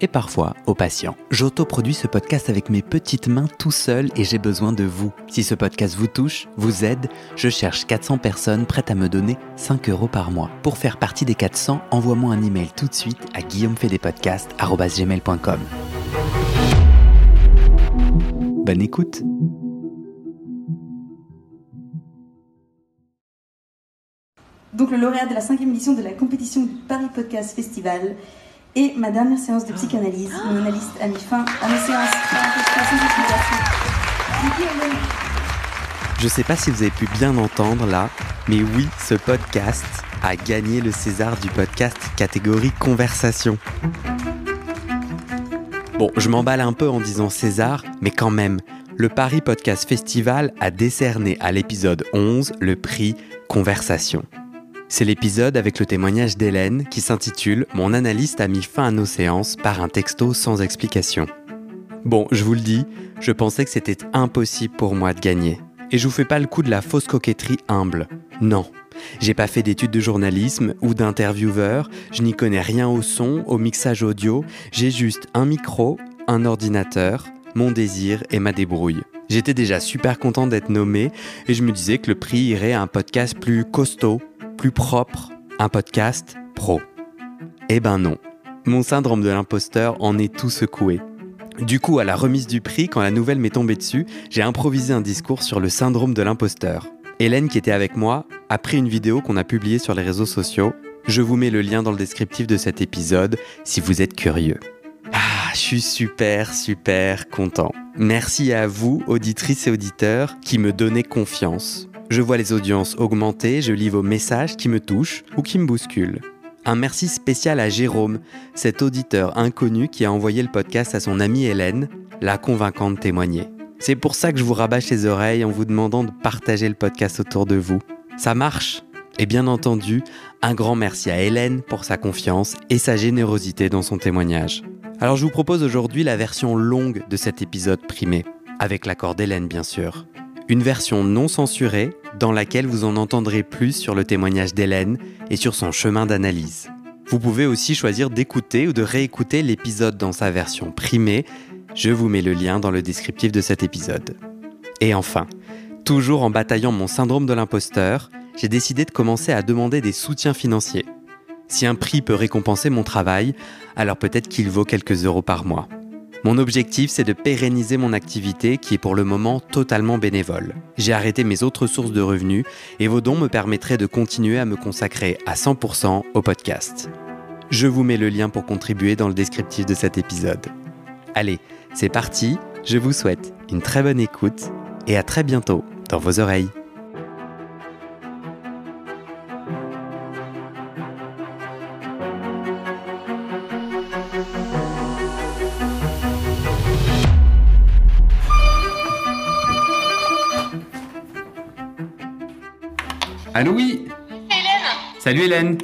et parfois au patient. J'autoproduis ce podcast avec mes petites mains tout seul et j'ai besoin de vous. Si ce podcast vous touche, vous aide, je cherche 400 personnes prêtes à me donner 5 euros par mois. Pour faire partie des 400, envoie-moi un email tout de suite à guillaumefedepodcast.com. Bonne écoute Donc le lauréat de la cinquième édition de la compétition du Paris Podcast Festival et ma dernière séance de psychanalyse. Mon analyste a mis fin à mes séances. Je sais pas si vous avez pu bien entendre là, mais oui, ce podcast a gagné le César du podcast catégorie conversation. Bon, je m'emballe un peu en disant César, mais quand même, le Paris Podcast Festival a décerné à l'épisode 11 le prix Conversation. C'est l'épisode avec le témoignage d'Hélène qui s'intitule Mon analyste a mis fin à nos séances par un texto sans explication. Bon, je vous le dis, je pensais que c'était impossible pour moi de gagner. Et je vous fais pas le coup de la fausse coquetterie humble. Non. J'ai pas fait d'études de journalisme ou d'intervieweur, je n'y connais rien au son, au mixage audio, j'ai juste un micro, un ordinateur, mon désir et ma débrouille. J'étais déjà super content d'être nommé et je me disais que le prix irait à un podcast plus costaud, plus propre, un podcast pro. Eh ben non. Mon syndrome de l'imposteur en est tout secoué. Du coup, à la remise du prix, quand la nouvelle m'est tombée dessus, j'ai improvisé un discours sur le syndrome de l'imposteur. Hélène, qui était avec moi, a pris une vidéo qu'on a publiée sur les réseaux sociaux. Je vous mets le lien dans le descriptif de cet épisode si vous êtes curieux. Ah, je suis super, super content. Merci à vous, auditrices et auditeurs, qui me donnez confiance. Je vois les audiences augmenter, je lis vos messages qui me touchent ou qui me bousculent. Un merci spécial à Jérôme, cet auditeur inconnu qui a envoyé le podcast à son amie Hélène, la convaincant de témoigner. C'est pour ça que je vous rabâche les oreilles en vous demandant de partager le podcast autour de vous. Ça marche Et bien entendu, un grand merci à Hélène pour sa confiance et sa générosité dans son témoignage. Alors je vous propose aujourd'hui la version longue de cet épisode primé, avec l'accord d'Hélène bien sûr une version non censurée dans laquelle vous en entendrez plus sur le témoignage d'Hélène et sur son chemin d'analyse. Vous pouvez aussi choisir d'écouter ou de réécouter l'épisode dans sa version primée. Je vous mets le lien dans le descriptif de cet épisode. Et enfin, toujours en bataillant mon syndrome de l'imposteur, j'ai décidé de commencer à demander des soutiens financiers. Si un prix peut récompenser mon travail, alors peut-être qu'il vaut quelques euros par mois. Mon objectif, c'est de pérenniser mon activité qui est pour le moment totalement bénévole. J'ai arrêté mes autres sources de revenus et vos dons me permettraient de continuer à me consacrer à 100% au podcast. Je vous mets le lien pour contribuer dans le descriptif de cet épisode. Allez, c'est parti, je vous souhaite une très bonne écoute et à très bientôt dans vos oreilles. Allô, oui Hélène Salut Hélène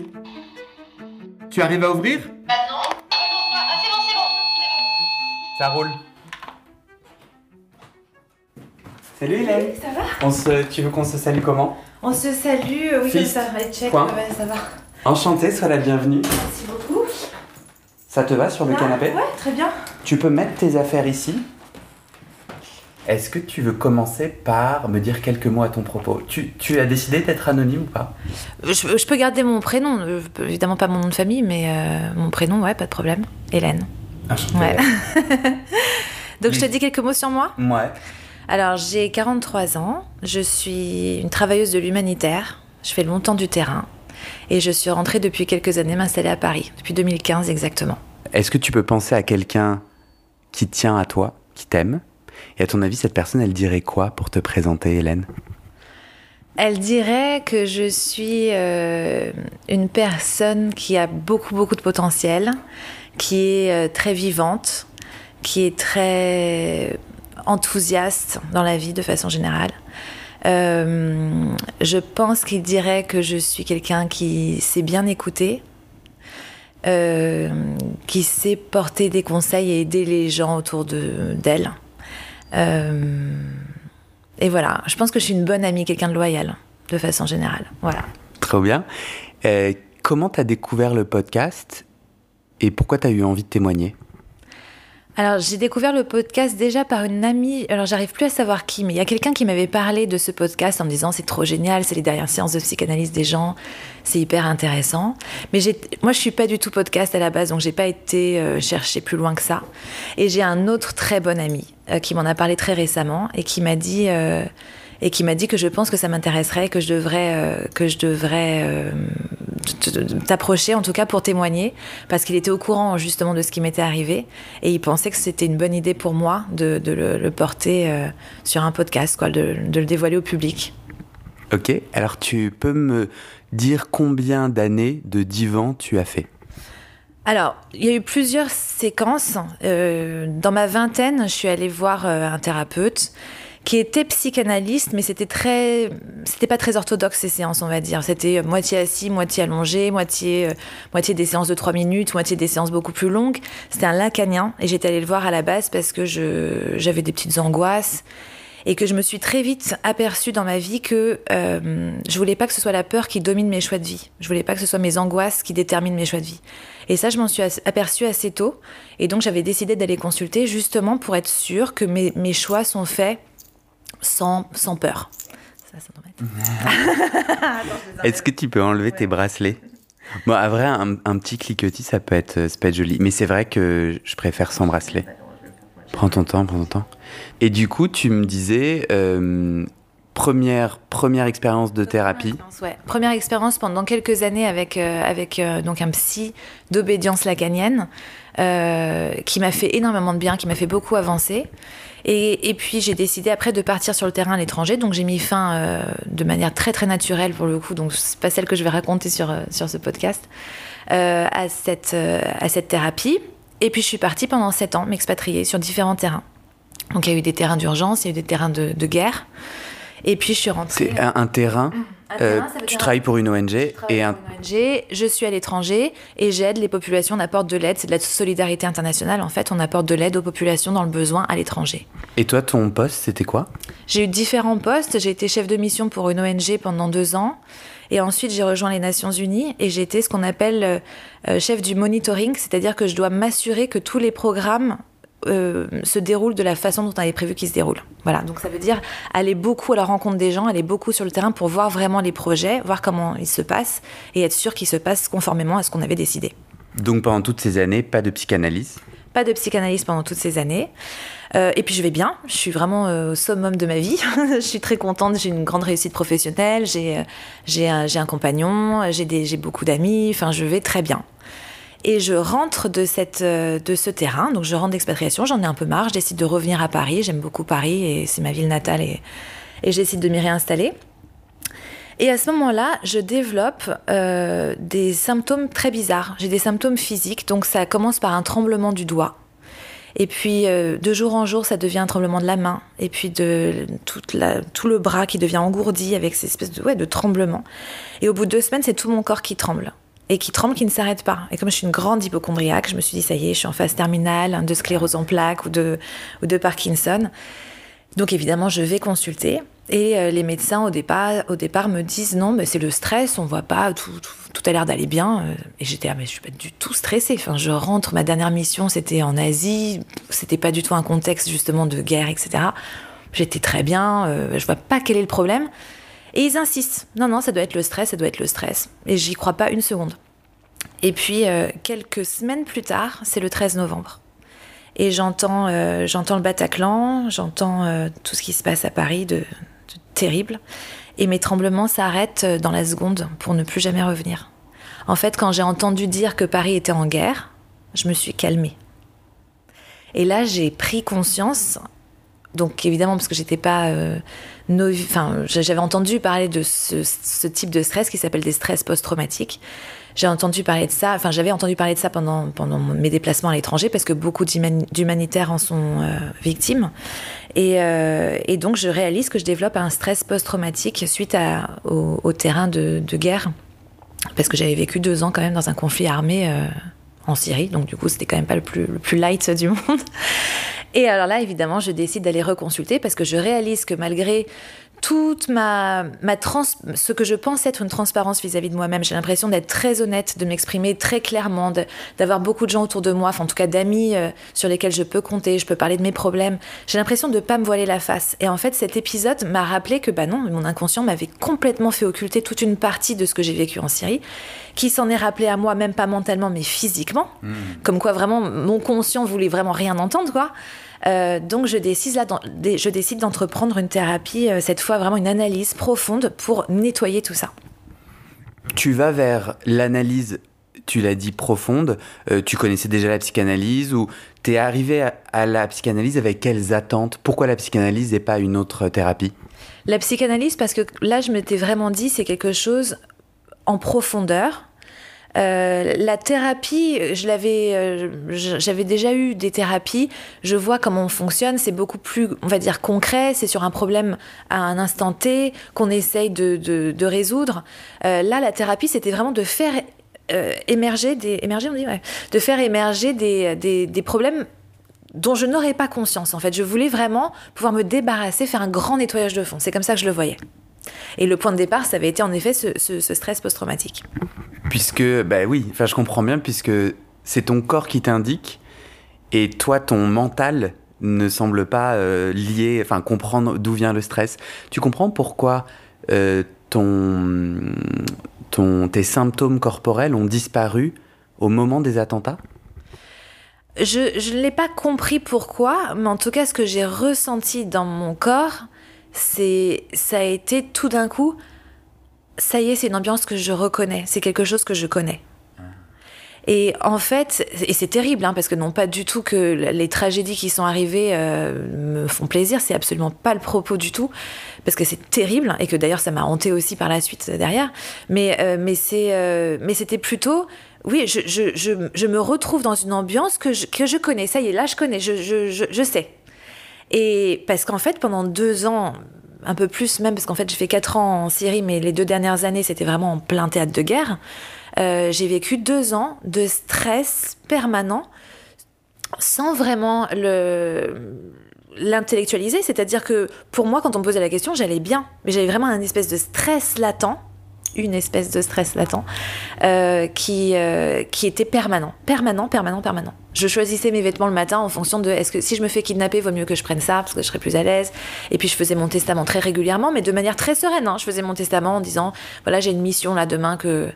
Tu arrives à ouvrir? Bah non Ah c'est bon, c'est bon, Ça roule. Salut Hélène Ça va? On se... Tu veux qu'on se salue comment? On se salue, euh, oui, comme Fist. ça, ouais, check, Point. ouais, ça va. Enchanté, sois la bienvenue. Merci beaucoup. Ça te va sur le Là, canapé? Ouais, très bien. Tu peux mettre tes affaires ici Est-ce que tu veux commencer par me dire quelques mots à ton propos? Tu, tu as décidé d'être anonyme ou pas? Je, je peux garder mon prénom, euh, évidemment pas mon nom de famille, mais euh, mon prénom, ouais, pas de problème. Hélène. Enchanté. Ouais. Donc je te dis quelques mots sur moi? Ouais. Alors j'ai 43 ans, je suis une travailleuse de l'humanitaire, je fais longtemps du terrain et je suis rentrée depuis quelques années m'installer à Paris, depuis 2015 exactement. Est-ce que tu peux penser à quelqu'un qui tient à toi, qui t'aime? Et à ton avis, cette personne, elle dirait quoi pour te présenter, Hélène? Elle dirait que je suis euh, une personne qui a beaucoup, beaucoup de potentiel, qui est euh, très vivante, qui est très enthousiaste dans la vie de façon générale. Euh, je pense qu'il dirait que je suis quelqu'un qui sait bien écouter, qui sait porter des conseils et aider les gens autour de- d'elle. Euh, et voilà, je pense que je suis une bonne amie, quelqu'un de loyal, de façon générale. Voilà. Trop bien. Euh, comment t'as découvert le podcast et pourquoi t'as eu envie de témoigner? Alors, j'ai découvert le podcast déjà par une amie. Alors, j'arrive plus à savoir qui, mais il y a quelqu'un qui m'avait parlé de ce podcast en me disant c'est trop génial, c'est les dernières séances de psychanalyse des gens, c'est hyper intéressant. Mais moi, je suis pas du tout podcast à la base, donc j'ai pas été euh, chercher plus loin que ça. Et j'ai un autre très bon ami euh, qui m'en a parlé très récemment et qui m'a dit. euh, et qui m'a dit que je pense que ça m'intéresserait, que je devrais, euh, que je devrais euh, t'approcher, en tout cas pour témoigner, parce qu'il était au courant justement de ce qui m'était arrivé, et il pensait que c'était une bonne idée pour moi de, de le, le porter euh, sur un podcast, quoi, de, de le dévoiler au public. Ok, alors tu peux me dire combien d'années de divan tu as fait? Alors, il y a eu plusieurs séquences. Euh, dans ma vingtaine, je suis allée voir euh, un thérapeute qui était psychanalyste, mais c'était très, c'était pas très orthodoxe ces séances, on va dire. C'était euh, moitié assis, moitié allongé, moitié, euh, moitié des séances de trois minutes, moitié des séances beaucoup plus longues. C'était un lacanien, et j'étais allée le voir à la base parce que je, j'avais des petites angoisses et que je me suis très vite aperçue dans ma vie que euh, je voulais pas que ce soit la peur qui domine mes choix de vie. Je voulais pas que ce soit mes angoisses qui déterminent mes choix de vie. Et ça, je m'en suis aperçue assez tôt. Et donc, j'avais décidé d'aller consulter justement pour être sûre que mes, mes choix sont faits sans, sans peur. Ça, ça Est-ce que tu peux enlever tes bracelets? Bon, à vrai, un, un petit cliquetis, ça peut être, ça peut être joli. Mais c'est vrai que je préfère sans bracelet. Prends ton temps, prends ton temps. Et du coup, tu me disais, euh, première, première expérience de thérapie. Ouais. Première expérience pendant quelques années avec, euh, avec euh, donc un psy d'obédience lacanienne euh, qui m'a fait énormément de bien, qui m'a fait beaucoup avancer. Et, puis j'ai décidé après de partir sur le terrain à l'étranger, donc j'ai mis fin euh, de manière très très naturelle pour le coup, donc c'est pas celle que je vais raconter sur, euh, sur ce podcast, euh, à, cette, à cette thérapie. Et puis je suis partie pendant sept ans m'expatrier sur différents terrains. Donc il y a eu des terrains d'urgence, il y a eu des terrains de, de guerre. Et puis je suis rentrée. C'est un terrain. Un euh, tu travailles pour une ONG Je et un. pour une ONG, je suis à l'étranger et j'aide les populations, on apporte de l'aide, c'est de la solidarité internationale en fait, on apporte de l'aide aux populations dans le besoin à l'étranger. Et toi, ton poste, c'était quoi? J'ai eu différents postes, j'ai été chef de mission pour une ONG pendant deux ans et ensuite j'ai rejoint les Nations Unies et j'ai été ce qu'on appelle euh, euh, chef du monitoring, c'est-à-dire que je dois m'assurer que tous les programmes euh, se déroulent de la façon dont on avait prévu qu'ils se déroulent. Voilà, donc ça veut dire aller beaucoup à la rencontre des gens, aller beaucoup sur le terrain pour voir vraiment les projets, voir comment ils se passent et être sûr qu'ils se passent conformément à ce qu'on avait décidé. Donc pendant toutes ces années, pas de psychanalyse? Pas de psychanalyse pendant toutes ces années. Euh, et puis je vais bien, je suis vraiment euh, au summum de ma vie. je suis très contente, j'ai une grande réussite professionnelle, j'ai un, un compagnon, j'ai beaucoup d'amis, enfin je vais très bien. Et je rentre de, cette, euh, de ce terrain, donc je rentre d'expatriation, j'en ai un peu marre, je décide de revenir à Paris, j'aime beaucoup Paris et c'est ma ville natale et, et de m'y réinstaller. Et à ce moment-là, je développe euh, des symptômes très bizarres. J'ai des symptômes physiques, donc ça commence par un tremblement du doigt. Et puis, euh, de jour en jour, ça devient un tremblement de la main. Et puis, de, toute la, tout le bras qui devient engourdi avec ces espèces de, ouais, de tremblements. Et au bout de deux semaines, c'est tout mon corps qui tremble. Et qui tremble, qui ne s'arrête pas. Et comme je suis une grande hypochondriaque, je me suis dit, ça y est, je suis en phase terminale de sclérose en plaques ou de, Parkinson. Donc évidemment, je vais consulter. Et euh, les médecins, au départ, me disent non, mais c'est le stress, on voit pas, tout a l'air d'aller bien. Euh, Et j'étais, ah, mais je suis pas du tout stressée. Enfin, je rentre, ma dernière mission, c'était en Asie, c'était pas du tout un contexte justement de guerre, etc. J'étais très bien, euh, je vois pas quel est le problème. Et ils insistent, non, non, ça doit être le stress, ça doit être le stress. Et j'y crois pas une seconde. Et puis, euh, quelques semaines plus tard, c'est le 13 novembre. Et j'entends, euh, j'entends le Bataclan, j'entends euh, tout ce qui se passe à Paris de, de terrible. Et mes tremblements s'arrêtent dans la seconde pour ne plus jamais revenir. En fait, quand j'ai entendu dire que Paris était en guerre, je me suis calmée. Et là, j'ai pris conscience, donc évidemment parce que j'étais pas, j'avais entendu parler de ce, type de stress qui s'appelle des stress post-traumatiques. J'ai entendu parler de ça, enfin j'avais entendu parler de ça pendant, mes déplacements à l'étranger parce que beaucoup d'humani- d'humanitaires en sont euh, victimes. Et, euh, et donc je réalise que je développe un stress post-traumatique suite au, terrain de, de guerre parce que j'avais vécu deux ans quand même dans un conflit armé euh, en Syrie, donc du coup c'était quand même pas le plus, le plus light du monde. Et alors là, évidemment, je décide d'aller reconsulter parce que je réalise que malgré toute ma, ma trans, ce que je pense être une transparence vis-à-vis de moi-même, j'ai l'impression d'être très honnête, de m'exprimer très clairement, d'avoir beaucoup de gens autour de moi, enfin en tout cas d'amis euh, sur lesquels je peux compter, je peux parler de mes problèmes. J'ai l'impression de pas me voiler la face. Et en fait, cet épisode m'a rappelé que bah non, mon inconscient m'avait complètement fait occulter toute une partie de ce que j'ai vécu en Syrie, qui s'en est rappelé à moi, même pas mentalement, mais physiquement. Comme quoi, vraiment, mon conscient voulait vraiment rien entendre, quoi. Euh, donc je décide là, d'en- dé- je décide d'entreprendre une thérapie, euh, cette fois vraiment une analyse profonde pour nettoyer tout ça. Tu vas vers l'analyse, tu l'as dit, profonde. Euh, tu connaissais déjà la psychanalyse ou t'es arrivé à, à la psychanalyse avec quelles attentes? Pourquoi la psychanalyse et pas une autre thérapie? La psychanalyse, parce que là, je m'étais vraiment dit, c'est quelque chose en profondeur. Euh, la thérapie, je l'avais, euh, j'avais déjà eu des thérapies. Je vois comment on fonctionne. C'est beaucoup plus, on va dire, concret. C'est sur un problème à un instant T qu'on essaye de, résoudre. Euh, là, la thérapie, c'était vraiment de faire émerger des, des problèmes dont je n'aurais pas conscience. En fait, je voulais vraiment pouvoir me débarrasser, faire un grand nettoyage de fond. C'est comme ça que je le voyais. Et le point de départ, ça avait été en effet ce, ce- ce stress post-traumatique. Puisque, bah oui, enfin je comprends bien, puisque c'est ton corps qui t'indique et toi, ton mental ne semble pas euh, lié, enfin comprendre d'où vient le stress. Tu comprends pourquoi euh, ton, ton, tes symptômes corporels ont disparu au moment des attentats? Je je ne l'ai pas compris pourquoi, mais en tout cas, ce que j'ai ressenti dans mon corps, c'est ça a été tout d'un coup, ça y est, c'est une ambiance que je reconnais, c'est quelque chose que je connais. Et en fait, et c'est terrible, hein, parce que non pas du tout que les tragédies qui sont arrivées euh, me font plaisir, c'est absolument pas le propos du tout, parce que c'est terrible, et que d'ailleurs ça m'a hanté aussi par la suite euh, derrière. Mais, euh, mais, c'est, euh, mais c'était plutôt, oui, je, je, je, je me retrouve dans une ambiance que je, que je connais, ça y est, là je connais, je, je sais. Et parce qu'en fait, pendant deux ans, un peu plus même, parce qu'en fait, j'ai fait quatre ans en Syrie, mais les deux dernières années, c'était vraiment en plein théâtre de guerre. Euh, j'ai vécu deux ans de stress permanent sans vraiment le l'intellectualiser, c'est-à-dire que pour moi, quand on me posait la question, j'allais bien, mais j'avais vraiment un espèce de stress latent, une espèce de stress latent, euh, euh, qui était permanent, permanent, permanent, permanent. Je choisissais mes vêtements le matin en fonction de est-ce que si je me fais kidnapper, vaut mieux que je prenne ça parce que je serai plus à l'aise. Et puis je faisais mon testament très régulièrement, mais de manière très sereine. hein. Je faisais mon testament en disant voilà, j'ai une mission là demain que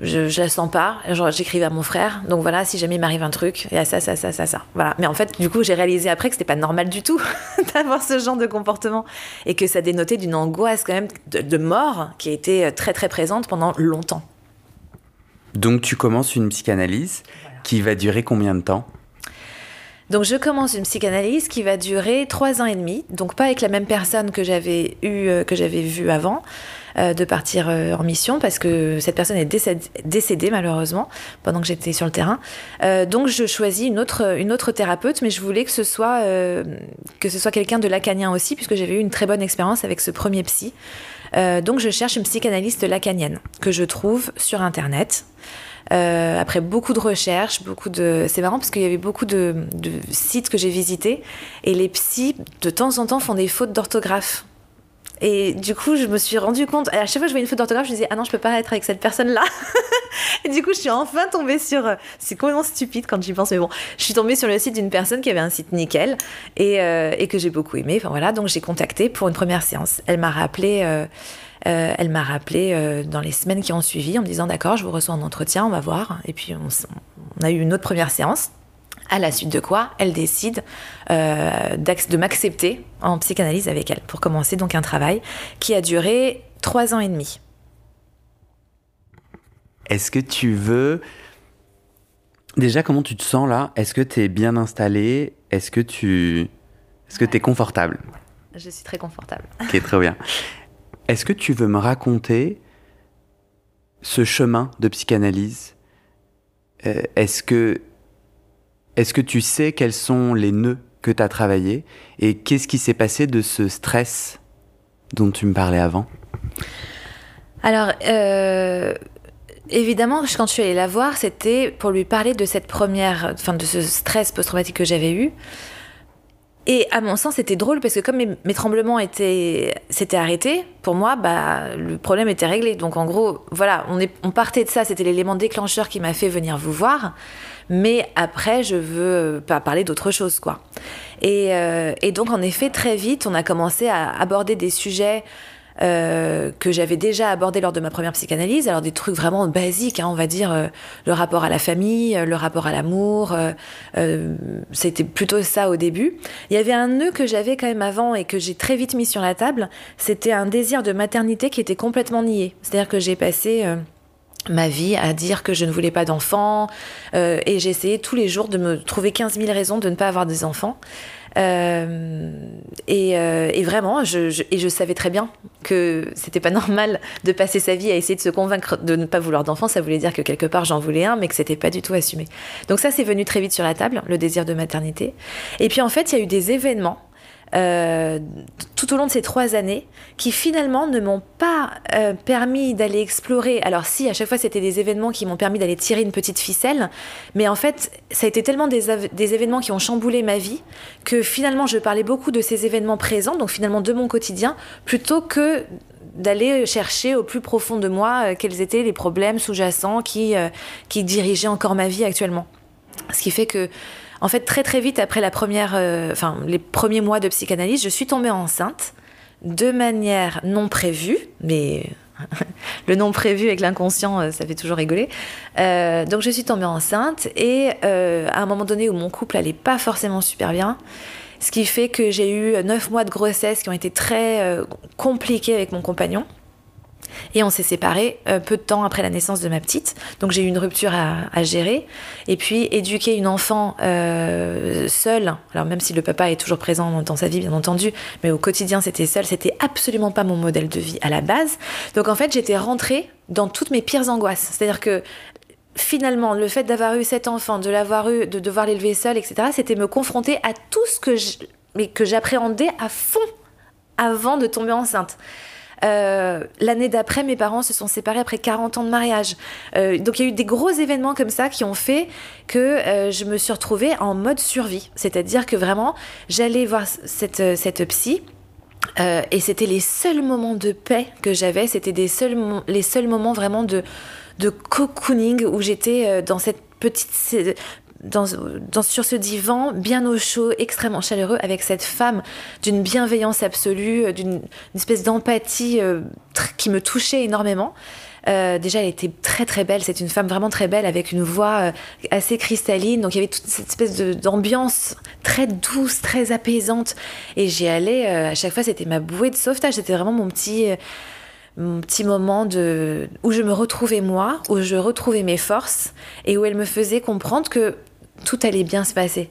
je, je la sens pas. Genre, j'écrivais à mon frère. Donc voilà, si jamais il m'arrive un truc, il y a ça, ça, ça, ça, ça. Voilà. Mais en fait, du coup, j'ai réalisé après que c'était pas normal du tout d'avoir ce genre de comportement et que ça dénotait d'une angoisse quand même de, de mort qui a été très très présente pendant longtemps. Donc tu commences une psychanalyse qui va durer combien de temps? Donc je commence une psychanalyse qui va durer trois ans et demi, donc pas avec la même personne que j'avais eu, euh, que j'avais vue avant euh, de partir euh, en mission parce que cette personne est décédée, malheureusement pendant que j'étais sur le terrain. Donc je choisis une autre, une autre thérapeute, mais je voulais que ce soit que ce soit quelqu'un de lacanien aussi puisque j'avais eu une très bonne expérience avec ce premier psy. Donc je cherche une psychanalyste lacanienne que je trouve sur internet. Euh, après beaucoup de recherches, beaucoup de, c'est marrant parce qu'il y avait beaucoup de, sites que j'ai visités et les psys de temps en temps font des fautes d'orthographe. Et du coup, je me suis rendu compte, à chaque fois que je voyais une faute d'orthographe, je disais ah non, je peux pas être avec cette personne-là. et du coup, je suis enfin tombée sur, c'est complètement stupide quand j'y pense, mais bon, je suis tombée sur le site d'une personne qui avait un site nickel et, euh, et que j'ai beaucoup aimé. Enfin voilà, donc j'ai contacté pour une première séance. Elle m'a rappelé. Euh, euh, elle m'a rappelé euh, dans les semaines qui ont suivi en me disant d'accord, je vous reçois en entretien, on va voir. Et puis on, a eu une autre première séance. À la suite de quoi, elle décide euh, de m'accepter en psychanalyse avec elle pour commencer donc un travail qui a duré trois ans et demi. Est-ce que tu veux Déjà, comment tu te sens là? Est-ce que tu es bien installé Est-ce que tu est-ce que tu es confortable? Je suis très confortable. Ok, très bien. Est-ce que tu veux me raconter ce chemin de psychanalyse? Euh, Est-ce que, est que tu sais quels sont les nœuds que tu as travaillés? Et qu'est-ce qui s'est passé de ce stress dont tu me parlais avant? Alors, euh, évidemment, quand je suis allée la voir, c'était pour lui parler de cette première, enfin de ce stress post-traumatique que j'avais eu. Et à mon sens, c'était drôle parce que comme mes, tremblements étaient, s'étaient arrêtés, pour moi, bah, le problème était réglé. Donc en gros, voilà, on, partait de ça, c'était l'élément déclencheur qui m'a fait venir vous voir. Mais après, je veux pas parler d'autre chose, quoi. Et, euh, et donc, en effet, très vite, on a commencé à aborder des sujets euh, que j'avais déjà abordé lors de ma première psychanalyse. Alors des trucs vraiment basiques, hein, on va dire euh, le rapport à la famille, euh, le rapport à l'amour. euh, euh, C'était plutôt ça au début. Il y avait un nœud que j'avais quand même avant et que j'ai très vite mis sur la table. C'était un désir de maternité qui était complètement nié. C'est-à-dire que j'ai passé ma vie à dire que je ne voulais pas d'enfants euh, et essayé tous les jours de me trouver 15 000 raisons de ne pas avoir des enfants. Euh, et, euh, et vraiment, je, je- et je savais très bien que c'était pas normal de passer sa vie à essayer de se convaincre de ne pas vouloir d'enfants. Ça voulait dire que quelque part j'en voulais un, mais que c'était pas du tout assumé. Donc ça, c'est venu très vite sur la table, le désir de maternité. Et puis en fait, il y a eu des événements euh, tout au long de ces trois années qui finalement ne m'ont pas euh, permis d'aller explorer. Alors si, à chaque fois, c'était des événements qui m'ont permis d'aller tirer une petite ficelle, mais en fait, ça a été tellement des, événements qui ont chamboulé ma vie que finalement, je parlais beaucoup de ces événements présents, donc finalement de mon quotidien, plutôt que d'aller chercher au plus profond de moi euh, quels étaient les problèmes sous-jacents qui, qui dirigeaient encore ma vie actuellement. Ce qui fait que, en fait, très très vite après la première, euh, enfin les premiers mois de psychanalyse, je suis tombée enceinte de manière non prévue, mais le non prévu avec l'inconscient, euh, ça fait toujours rigoler. Euh, donc je suis tombée enceinte et à un moment donné où mon couple allait pas forcément super bien, ce qui fait que j'ai eu neuf mois de grossesse qui ont été très compliqués avec mon compagnon. Et on s'est séparés euh, peu de temps après la naissance de ma petite. Donc j'ai eu une rupture à, gérer. Et puis éduquer une enfant euh, seule, alors même si le papa est toujours présent dans sa vie, bien entendu, mais au quotidien c'était seul, c'était absolument pas mon modèle de vie à la base. Donc en fait j'étais rentrée dans toutes mes pires angoisses. C'est-à-dire que finalement, le fait d'avoir eu cet enfant, de l'avoir eu, de devoir l'élever seul, etc., c'était me confronter à tout ce que que j'appréhendais à fond avant de tomber enceinte. Euh, L'année d'après, mes parents se sont séparés après 40 ans de mariage. Euh, donc il y a eu des gros événements comme ça qui ont fait que euh, je me suis retrouvée en mode survie. C'est-à-dire que vraiment, j'allais voir cette, psy. et c'était les seuls moments de paix que j'avais. C'était les seuls moments vraiment de, de cocooning où j'étais dans cette petite dans, dans- sur ce divan, bien au chaud, extrêmement chaleureux, avec cette femme d'une bienveillance absolue, euh, d'une une espèce d'empathie euh, qui me touchait énormément. Euh, déjà, elle était très très belle. C'est une femme vraiment très belle avec une voix euh, assez cristalline. Donc, il y avait toute cette espèce d'ambiance très douce, très apaisante. Et j'y allais euh, à chaque fois. C'était ma bouée de sauvetage. C'était vraiment mon petit, euh, mon petit moment de où je me retrouvais moi, où je retrouvais mes forces et où elle me faisait comprendre que tout allait bien se passer.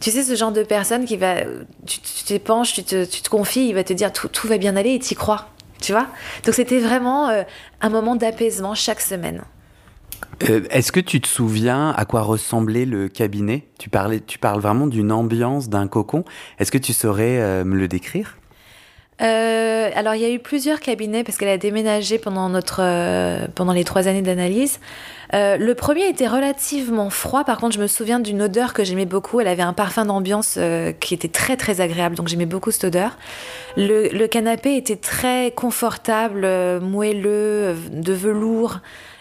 Tu sais, ce genre de personne qui va. Tu tu t'épanches, tu te, confies, il va te dire tout, tout va bien aller et t'y crois. Tu vois? Donc c'était vraiment euh, un moment d'apaisement chaque semaine. Euh, Est-ce que tu te souviens à quoi ressemblait le cabinet? Tu, parlais, tu parles vraiment d'une ambiance, d'un cocon. Est-ce que tu saurais euh, me le décrire? Euh, alors il y a eu plusieurs cabinets parce qu'elle a déménagé pendant notre euh, pendant les trois années d'analyse. Euh, le premier était relativement froid. Par contre, je me souviens d'une odeur que j'aimais beaucoup. Elle avait un parfum d'ambiance euh, qui était très très agréable, donc j'aimais beaucoup cette odeur. Le, le canapé était très confortable, euh, moelleux, euh, de velours,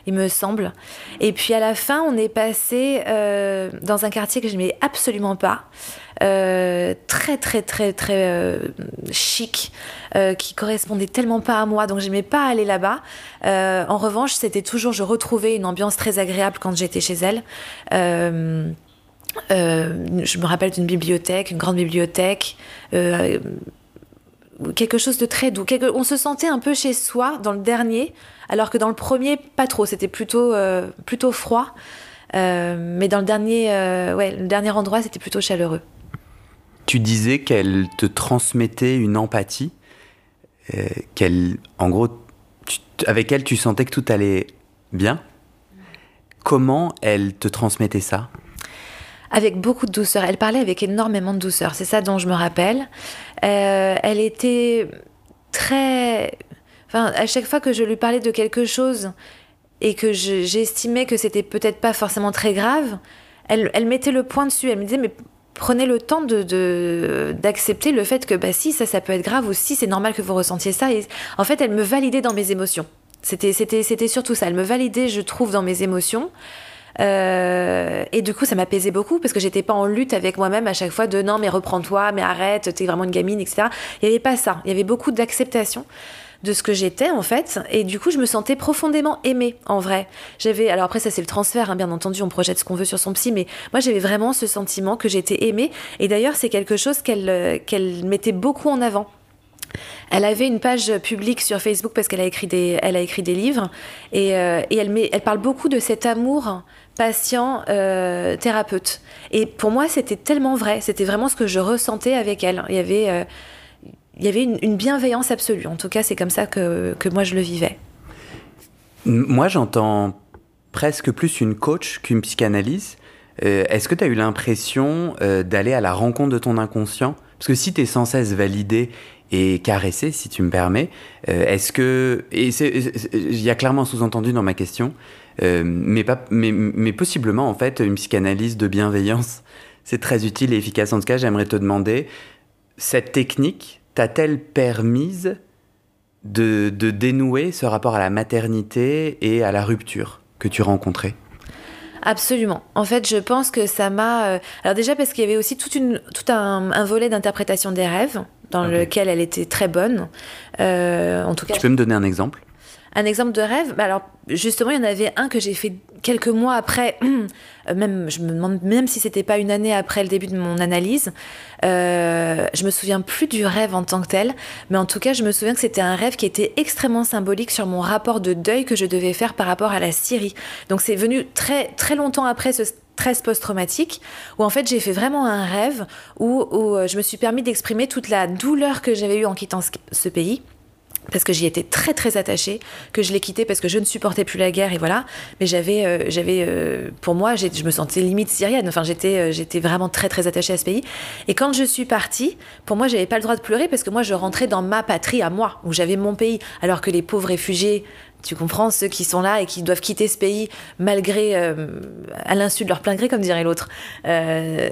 il me semble. Et puis à la fin, on est passé euh, dans un quartier que j'aimais absolument pas. Euh, très très très très euh, chic euh, qui correspondait tellement pas à moi donc j'aimais pas aller là-bas en revanche c'était toujours je retrouvais une ambiance très agréable quand j'étais chez elle je me rappelle d'une bibliothèque une grande bibliothèque quelque chose de très doux quelque- on se sentait un peu chez soi dans le dernier alors que dans le premier pas trop c'était plutôt euh, plutôt froid Euh, mais dans le dernier, euh, ouais, le dernier endroit, c'était plutôt chaleureux. Tu disais qu'elle te transmettait une empathie, qu'elle, en gros, avec elle, tu sentais que tout allait bien. Comment elle te transmettait ça? Avec beaucoup de douceur. Elle parlait avec énormément de douceur. C'est ça dont je me rappelle. Euh, elle était très. Enfin, à chaque fois que je lui parlais de quelque chose et que je- j'estimais que c'était peut-être pas forcément très grave, elle, mettait le point dessus. Elle me disait, mais prenez le temps de d'accepter le fait que bah si ça ça peut être grave ou si c'est normal que vous ressentiez ça et en fait elle me validait dans mes émotions c'était c'était surtout ça elle me validait je trouve dans mes émotions Euh, et du coup, ça m'apaisait beaucoup parce que j'étais pas en lutte avec moi-même à chaque fois de non, mais reprends-toi, mais arrête, t'es vraiment une gamine, etc. Il y avait pas ça. Il y avait beaucoup d'acceptation de ce que j'étais en fait. Et du coup je me sentais profondément aimée en vrai. J'avais alors après ça c'est le transfert hein, bien entendu on projette ce qu'on veut sur son psy mais moi j'avais vraiment ce sentiment que j'étais aimée. Et d'ailleurs c'est quelque chose qu'elle euh, mettait beaucoup en avant. Elle avait une page publique sur Facebook parce qu'elle a écrit des, elle a écrit des livres. Et, euh, elle parle beaucoup de cet amour patient euh, thérapeute. Et pour moi, c'était tellement vrai. C'était vraiment ce que je ressentais avec elle. Il y avait, euh, il y avait une, bienveillance absolue. En tout cas, c'est comme ça que, que moi je le vivais. Moi, j'entends presque plus une coach qu'une psychanalyse. Euh, Est-ce que tu as eu l'impression d'aller à la rencontre de ton inconscient? Parce que si tu es sans cesse validé et caressé, si tu me permets, est-ce que... Il y a clairement sous-entendu dans ma question, euh, mais, pas, mais, mais possiblement, en fait, une psychanalyse de bienveillance, c'est très utile et efficace. En tout cas, j'aimerais te demander, cette technique t'a-t-elle permise de, de dénouer ce rapport à la maternité et à la rupture que tu rencontrais? Absolument. En fait, je pense que ça m'a. euh, Alors déjà parce qu'il y avait aussi toute une, tout un, un volet d'interprétation des rêves dans Ok. lequel elle était très bonne. Euh, en tout cas, Tu peux me donner un exemple? Un exemple de rêve, bah alors justement, il y en avait un que j'ai fait quelques mois après, euh, même je me demande même si c'était pas une année après le début de mon analyse. Euh, je me souviens plus du rêve en tant que tel, mais en tout cas, je me souviens que c'était un rêve qui était extrêmement symbolique sur mon rapport de deuil que je devais faire par rapport à la Syrie. Donc c'est venu très très longtemps après ce stress post-traumatique, où en fait j'ai fait vraiment un rêve où, où euh, je me suis permis d'exprimer toute la douleur que j'avais eue en quittant ce- ce pays parce que j'y étais très très attachée, que je l'ai quitté parce que je ne supportais plus la guerre et voilà. Mais j'avais, euh, j'avais, euh, pour moi, je me sentais limite syrienne. Enfin, j'étais, euh, j'étais vraiment très très attachée à ce pays. Et quand je suis partie, pour moi, j'avais pas le droit de pleurer parce que moi, je rentrais dans ma patrie à moi, où j'avais mon pays, alors que les pauvres réfugiés. Tu comprends ceux qui sont là et qui doivent quitter ce pays malgré, euh, à l'insu de leur plein gré, comme dirait l'autre, euh,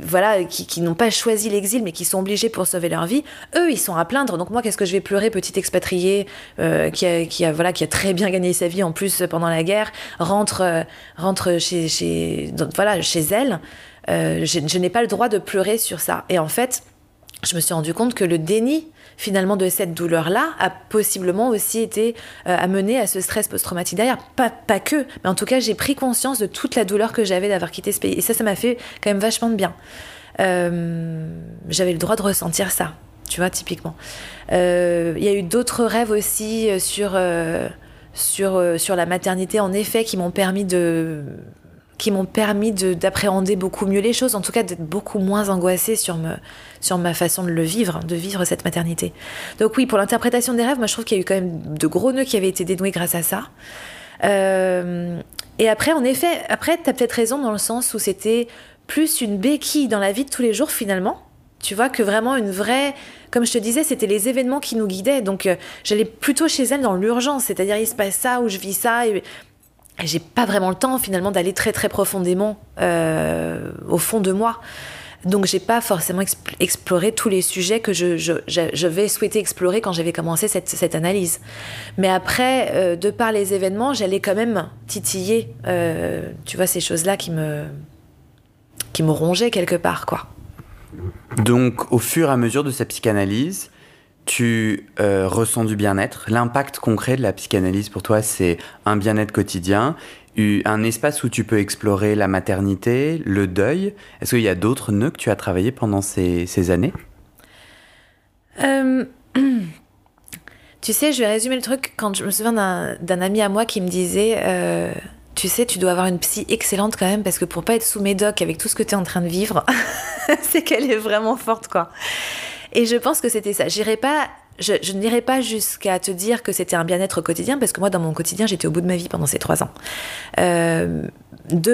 voilà, qui, n'ont pas choisi l'exil mais qui sont obligés pour sauver leur vie. Eux, ils sont à plaindre. Donc moi, qu'est-ce que je vais pleurer, petit expatrié euh, qui, a, qui a voilà, qui a très bien gagné sa vie en plus pendant la guerre, rentre, rentre chez, chez, voilà, chez elle. Je n'ai pas le droit de pleurer sur ça. Et en fait, je me suis rendu compte que le déni finalement de cette douleur-là a possiblement aussi été euh, amené à ce stress post-traumatique derrière. Pas, que, mais en tout cas, j'ai pris conscience de toute la douleur que j'avais d'avoir quitté ce pays. Et ça, ça m'a fait quand même vachement de bien. Euh, j'avais le droit de ressentir ça, tu vois, typiquement. Euh, Il y a eu d'autres rêves aussi sur, sur, sur la maternité, en effet, qui m'ont permis de qui m'ont permis de- d'appréhender beaucoup mieux les choses, en tout cas d'être beaucoup moins angoissée sur, ma façon de le vivre, de vivre cette maternité. Donc oui, pour l'interprétation des rêves, moi je trouve qu'il y a eu quand même de gros nœuds qui avaient été dénoués grâce à ça. Euh, et après, en effet, après, tu as peut-être raison dans le sens où c'était plus une béquille dans la vie de tous les jours finalement. Tu vois que vraiment une vraie, comme je te disais, c'était les événements qui nous guidaient. Donc euh, j'allais plutôt chez elle dans l'urgence, c'est-à-dire il se passe ça ou je vis ça j'ai pas vraiment le temps finalement d'aller très très profondément euh, au fond de moi. Donc j'ai pas forcément expl- exploré tous les sujets que je, je vais souhaiter explorer quand j'avais commencé cette, cette analyse. Mais après, euh, de par les événements, j'allais quand même titiller, euh, tu vois, ces choses-là qui me, qui me rongeaient quelque part, quoi. Donc, au fur et à mesure de sa psychanalyse, tu euh, ressens du bien-être. L'impact concret de la psychanalyse pour toi, c'est un bien-être quotidien, un espace où tu peux explorer la maternité, le deuil. Est-ce qu'il y a d'autres nœuds que tu as travaillé pendant ces, années? Euh, tu sais, je vais résumer le truc quand je me souviens d'un d'un ami à moi qui me disait euh, tu sais, tu dois avoir une psy excellente quand même, parce que pour pas être sous médoc avec tout ce que tu es en train de vivre, c'est qu'elle est vraiment forte, quoi. Et je pense que c'était ça. J'irai pas je, je n'irai pas jusqu'à te dire que c'était un bien-être quotidien, parce que moi, dans mon quotidien, j'étais au bout de ma vie pendant ces trois ans. Euh,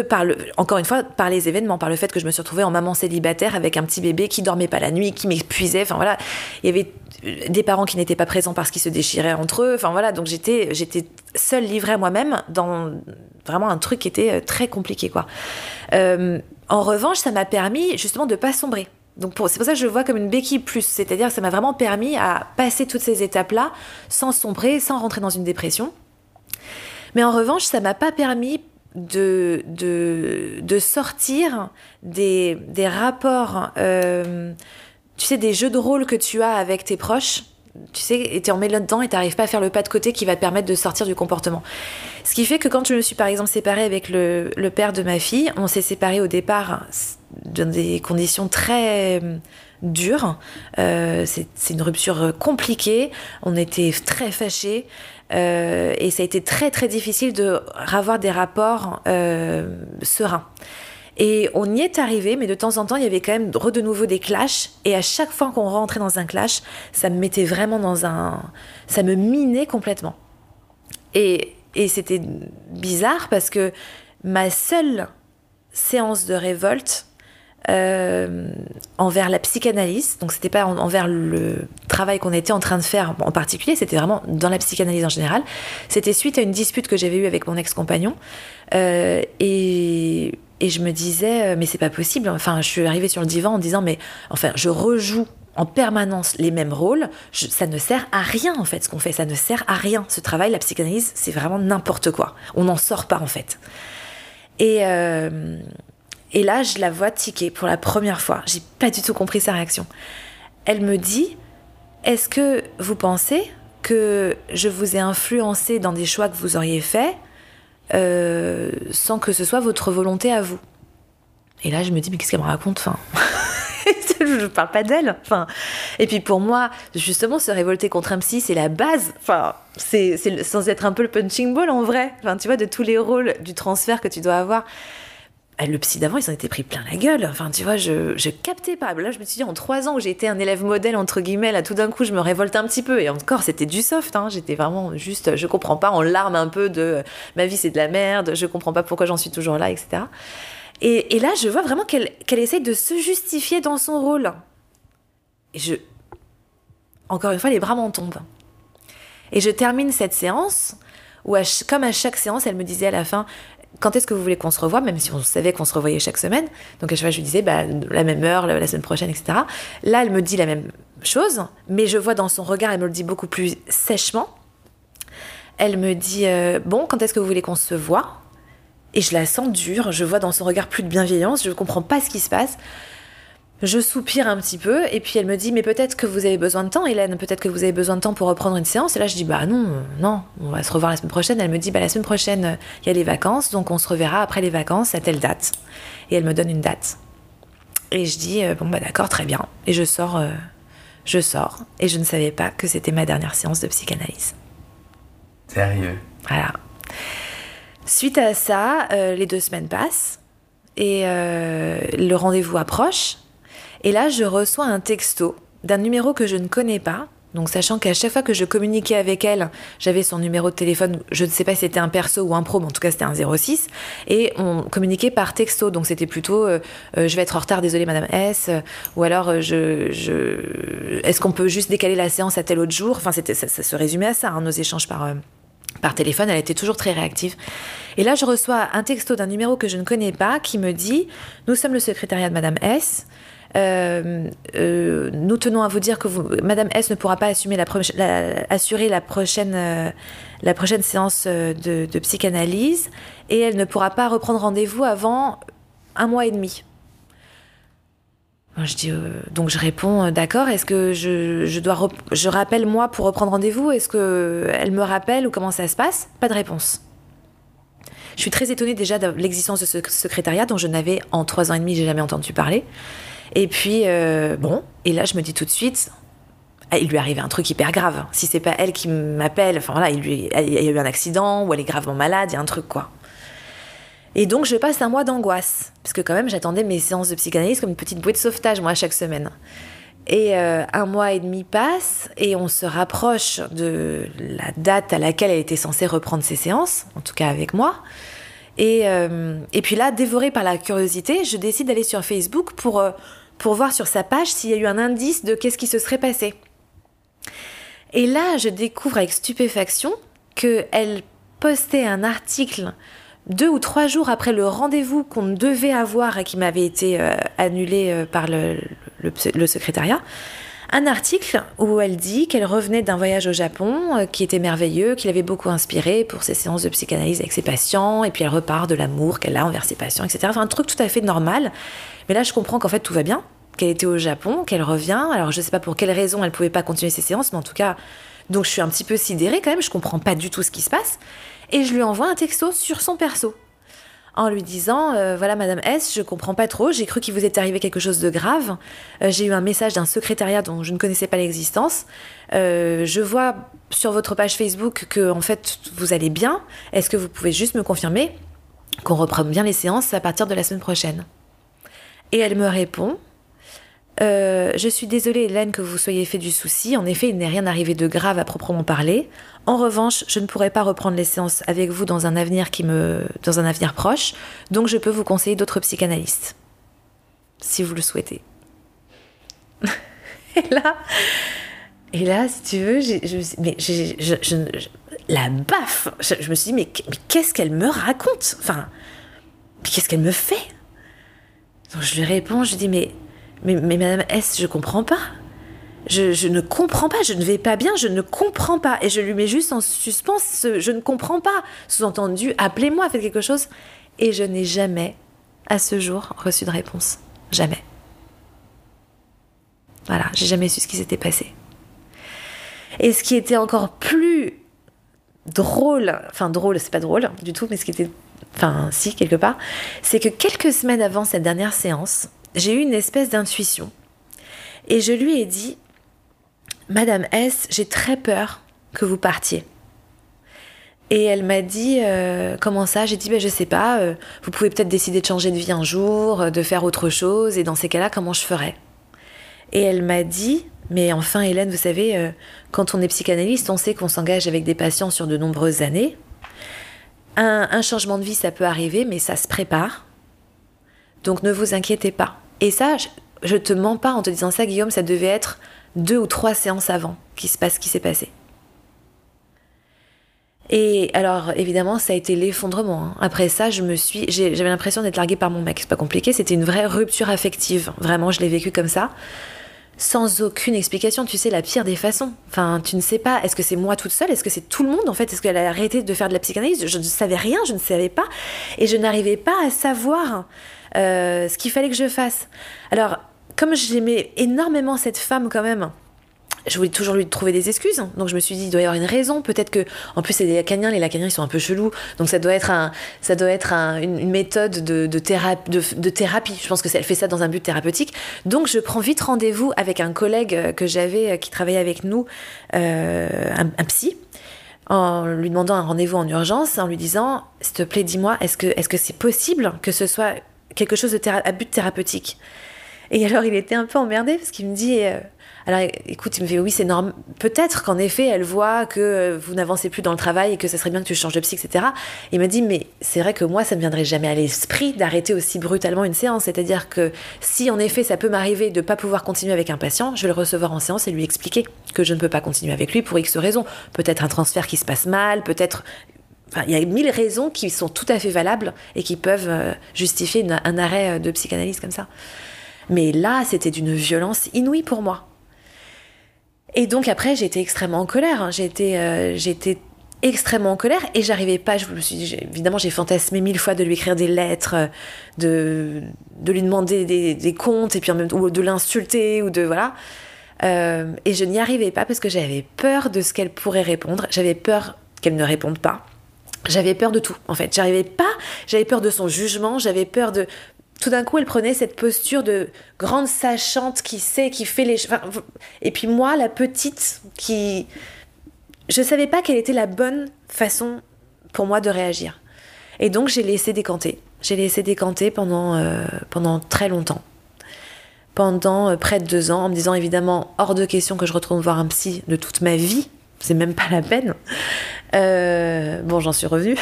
par le, encore une fois, par les événements, par le fait que je me suis retrouvée en maman célibataire avec un petit bébé qui dormait pas la nuit, qui m'épuisait. Enfin voilà, il y avait des parents qui n'étaient pas présents parce qu'ils se déchiraient entre eux. Enfin voilà, donc j'étais, j'étais seule livrée à moi-même dans vraiment un truc qui était très compliqué quoi. Euh, en revanche, ça m'a permis justement de pas sombrer. Donc c'est pour ça que je vois comme une béquille plus, c'est-à-dire que ça m'a vraiment permis à passer toutes ces étapes-là sans sombrer, sans rentrer dans une dépression. Mais en revanche, ça m'a pas permis de, de, de sortir des, des rapports, euh, tu sais, des jeux de rôle que tu as avec tes proches. Tu sais, et en mets là-dedans et tu n'arrives pas à faire le pas de côté qui va te permettre de sortir du comportement. Ce qui fait que quand je me suis par exemple séparée avec le, père de ma fille, on s'est séparés au départ dans des conditions très dures. Euh, c'est une rupture compliquée. On était très fâchés. Euh, et ça a été très très difficile de avoir des rapports euh, sereins. Et on y est arrivé, mais de temps en temps, il y avait quand même de nouveau des clashs. Et à chaque fois qu'on rentrait dans un clash, ça me mettait vraiment dans un. Ça me minait complètement. Et, et c'était bizarre parce que ma seule séance de révolte, euh, envers la psychanalyse. Donc c'était pas envers le travail qu'on était en train de faire en particulier, c'était vraiment dans la psychanalyse en général. C'était suite à une dispute que j'avais eue avec mon ex-compagnon. Euh, et, et, je me disais, euh, mais c'est pas possible. Enfin, je suis arrivée sur le divan en disant, mais enfin, je rejoue en permanence les mêmes rôles, ça ne sert à rien en fait ce qu'on fait, ça ne sert à rien. Ce travail, la psychanalyse, c'est vraiment n'importe quoi. On n'en sort pas en fait. Et, euh, et là, je la vois tiquer pour la première fois. J'ai pas du tout compris sa réaction. Elle me dit Est-ce que vous pensez que je vous ai influencé dans des choix que vous auriez faits euh, sans que ce soit votre volonté à vous Et là, je me dis Mais qu'est-ce qu'elle me raconte enfin, je parle pas d'elle. Enfin, et puis pour moi, justement, se révolter contre un psy, c'est la base. Enfin, c'est sans être un peu le punching ball en vrai. Enfin, tu vois, de tous les rôles du transfert que tu dois avoir. Eh, le psy d'avant, ils s'en étaient pris plein la gueule. Enfin, tu vois, je, je captais pas. Là, je me suis dit, en trois ans où j'ai été un élève modèle, entre guillemets, là, tout d'un coup, je me révolte un petit peu. Et encore, c'était du soft. Hein. J'étais vraiment juste, je comprends pas, en larmes un peu de ma vie, c'est de la merde, je comprends pas pourquoi j'en suis toujours là, etc. Et, et là, je vois vraiment qu'elle qu'elle essaye de se justifier dans son rôle. Et je. Encore une fois, les bras m'en tombent. Et je termine cette séance où, comme à chaque séance, elle me disait à la fin quand est-ce que vous voulez qu'on se revoie, même si on savait qu'on se revoyait chaque semaine. Donc à chaque fois, je lui disais, bah, la même heure, la, semaine prochaine, etc. Là, elle me dit la même chose, mais je vois dans son regard, elle me le dit beaucoup plus sèchement. Elle me dit, euh, bon, quand est-ce que vous voulez qu'on se voit? Et je la sens dure, je vois dans son regard plus de bienveillance, je ne comprends pas ce qui se passe. Je soupire un petit peu et puis elle me dit mais peut-être que vous avez besoin de temps Hélène, peut-être que vous avez besoin de temps pour reprendre une séance et là je dis bah non, non, on va se revoir la semaine prochaine. Elle me dit bah la semaine prochaine il y a les vacances donc on se reverra après les vacances à telle date et elle me donne une date. Et je dis euh, bon bah d'accord très bien et je sors euh, je sors et je ne savais pas que c'était ma dernière séance de psychanalyse. Sérieux? Voilà. Suite à ça, euh, les deux semaines passent et le rendez-vous approche et là, je reçois un texto d'un numéro que je ne connais pas. Donc, sachant qu'à chaque fois que je communiquais avec elle, j'avais son numéro de téléphone, je ne sais pas si c'était un perso ou un pro, mais en tout cas c'était un 06, et on communiquait par texto. Donc, c'était plutôt euh, euh, je vais être en retard, désolé madame S, ou alors euh, est-ce qu'on peut juste décaler la séance à tel autre jour? Enfin, ça, se résumait à ça, hein, nos échanges par, par téléphone, elle était toujours très réactive. Et là, je reçois un texto d'un numéro que je ne connais pas qui me dit Nous sommes le secrétariat de Madame S. Euh, euh, nous tenons à vous dire que vous, Madame S ne pourra pas assurer la prochaine, euh, séance de, psychanalyse et elle ne pourra pas reprendre rendez-vous avant un mois et demi. Donc je réponds, d'accord, est-ce que je, rappelle moi pour reprendre rendez-vous? Est-ce qu'elle me rappelle ou comment ça se passe? Pas de réponse. Je suis très étonnée déjà de l'existence de ce secrétariat dont je n'avais en trois ans et demi, jamais entendu parler. Et puis, euh, bon, et là, je me dis tout de suite, ah, il lui arrivé un truc hyper grave. Si c'est pas elle qui m'appelle, enfin voilà, il, lui, il y a eu un accident ou elle est gravement malade, il y a un truc quoi. Et donc, je passe un mois d'angoisse, parce que quand même, j'attendais mes séances de psychanalyse comme une petite bouée de sauvetage, moi, chaque semaine. Et euh, un mois et demi passe, et on se rapproche de la date à laquelle elle était censée reprendre ses séances, en tout cas avec moi. Et, euh, et puis là, dévorée par la curiosité, je décide d'aller sur Facebook pour, euh, pour voir sur sa page s'il y a eu un indice de qu'est-ce qui se serait passé. Et là, je découvre avec stupéfaction qu'elle postait un article deux ou trois jours après le rendez-vous qu'on devait avoir et qui m'avait été euh, annulé par le, le secrétariat, un article où elle dit qu'elle revenait d'un voyage au Japon euh, qui était merveilleux, qui l'avait beaucoup inspiré pour ses séances de psychanalyse avec ses patients, et puis elle repart de l'amour qu'elle a envers ses patients, etc. Enfin, un truc tout à fait normal. Mais là, je comprends qu'en fait, tout va bien, qu'elle était au Japon, qu'elle revient. Alors, je sais pas pour quelle raison elle pouvait pas continuer ses séances, mais en tout cas, donc je suis un petit peu sidérée quand même, je comprends pas du tout ce qui se passe. Et je lui envoie un texto sur son perso en lui disant euh, voilà madame S je comprends pas trop j'ai cru qu'il vous est arrivé quelque chose de grave. Euh, j'ai eu un message d'un secrétariat dont je ne connaissais pas l'existence. Euh, je vois sur votre page Facebook que en fait vous allez bien. Est-ce que vous pouvez juste me confirmer qu'on reprenne bien les séances à partir de la semaine prochaine? Et elle me répond euh, je suis désolée, Hélène, que vous soyez fait du souci. En effet, il n'est rien arrivé de grave à proprement parler. En revanche, je ne pourrai pas reprendre les séances avec vous dans un avenir qui me, dans un avenir proche. Donc, je peux vous conseiller d'autres psychanalystes, si vous le souhaitez. et là, et là, si tu veux, je, mais je, je- la baffe. Je, me suis dit, mais, mais qu'est-ce qu'elle me raconte? Enfin, qu'est-ce qu'elle me fait? Donc, je lui réponds, je dis, mais mais, Madame S, je comprends pas. Je, je ne comprends pas, je ne vais pas bien, je ne comprends pas. Et je lui mets juste en suspens, ce je ne comprends pas. Sous-entendu, appelez-moi, faites quelque chose. Et je n'ai jamais, à ce jour, reçu de réponse. Jamais. Voilà, j'ai jamais su ce qui s'était passé. Et ce qui était encore plus drôle, enfin drôle, c'est pas drôle du tout, mais ce qui était, enfin si, quelque part, c'est que quelques semaines avant cette dernière séance, j'ai eu une espèce d'intuition. Et je lui ai dit, Madame S, j'ai très peur que vous partiez. Et elle m'a dit, euh, comment ça? J'ai dit, ben, je sais pas, euh, vous pouvez peut-être décider de changer de vie un jour, de faire autre chose, et dans ces cas-là, comment je ferais? Et elle m'a dit, mais enfin Hélène, vous savez, euh, quand on est psychanalyste, on sait qu'on s'engage avec des patients sur de nombreuses années. Un, un changement de vie, ça peut arriver, mais ça se prépare. Donc ne vous inquiétez pas. Et ça, je, je te mens pas en te disant ça, Guillaume, ça devait être deux ou trois séances avant qu'il se passe qui s'est passé. Et alors, évidemment, ça a été l'effondrement. hein. Après ça, je me suis, j'avais l'impression d'être larguée par mon mec. C'est pas compliqué. C'était une vraie rupture affective. Vraiment, je l'ai vécu comme ça, sans aucune explication. Tu sais, la pire des façons. Enfin, tu ne sais pas. Est-ce que c'est moi toute seule? Est-ce que c'est tout le monde en fait? Est-ce qu'elle a arrêté de faire de la psychanalyse? Je ne savais rien. Je ne savais pas, et je n'arrivais pas à savoir euh, ce qu'il fallait que je fasse. Alors, comme j'aimais énormément cette femme quand même, je voulais toujours lui trouver des excuses. Donc je me suis dit, il doit y avoir une raison. Peut-être que, en plus, c'est des lacaniens. Les lacaniens, ils sont un peu chelous. Donc ça doit être, un, ça doit être un- une, méthode de, thérapie. Je pense que ça- fait ça dans un but thérapeutique. Donc je prends vite rendez-vous avec un collègue euh, que j'avais euh, qui travaillait avec nous, un, un psy en lui demandant un rendez-vous en urgence, en lui disant, s'il te plaît, dis-moi, est-ce que est-ce que c'est possible que ce soit quelque chose de à but thérapeutique Et alors, il était un peu emmerdé parce qu'il me dit, euh, alors écoute, il me fait, oui, c'est normal. Peut-être qu'en effet, elle voit que euh, vous n'avancez plus dans le travail et que ça serait bien que tu changes de psy, etc. Il m'a dit, mais c'est vrai que moi, ça ne viendrait jamais à l'esprit d'arrêter aussi brutalement une séance. C'est-à-dire que si en effet, ça peut m'arriver de ne pas pouvoir continuer avec un patient, je vais le recevoir en séance et lui expliquer que je ne peux pas continuer avec lui pour X raisons. Peut-être un transfert qui se passe mal, peut-être Il y a mille raisons qui sont tout à fait valables et qui peuvent euh, justifier un arrêt euh, de psychanalyse comme ça. Mais là, c'était d'une violence inouïe pour moi. Et donc après, j'étais extrêmement en colère. hein. J'étais, euh, j'étais extrêmement en colère et j'arrivais pas. Je me suis, évidemment, j'ai fantasmé mille fois de lui écrire des lettres, de, lui demander des, comptes et puis même ou de l'insulter ou de voilà. Et je n'y arrivais pas parce que j'avais peur de ce qu'elle pourrait répondre. J'avais peur qu'elle ne réponde pas. J'avais peur de tout, en fait. J'arrivais pas. J'avais peur de son jugement. J'avais peur de. Tout d'un coup, elle prenait cette posture de grande sachante qui sait, qui fait les. enfin, et puis moi, la petite, qui. Je savais pas quelle était la bonne façon pour moi de réagir. Et donc j'ai laissé décanter. J'ai laissé décanter pendant, euh, pendant très longtemps. Pendant euh, près de deux ans, en me disant évidemment hors de question que je retourne voir un psy de toute ma vie. C'est même pas la peine. Euh, bon, j'en suis revenue.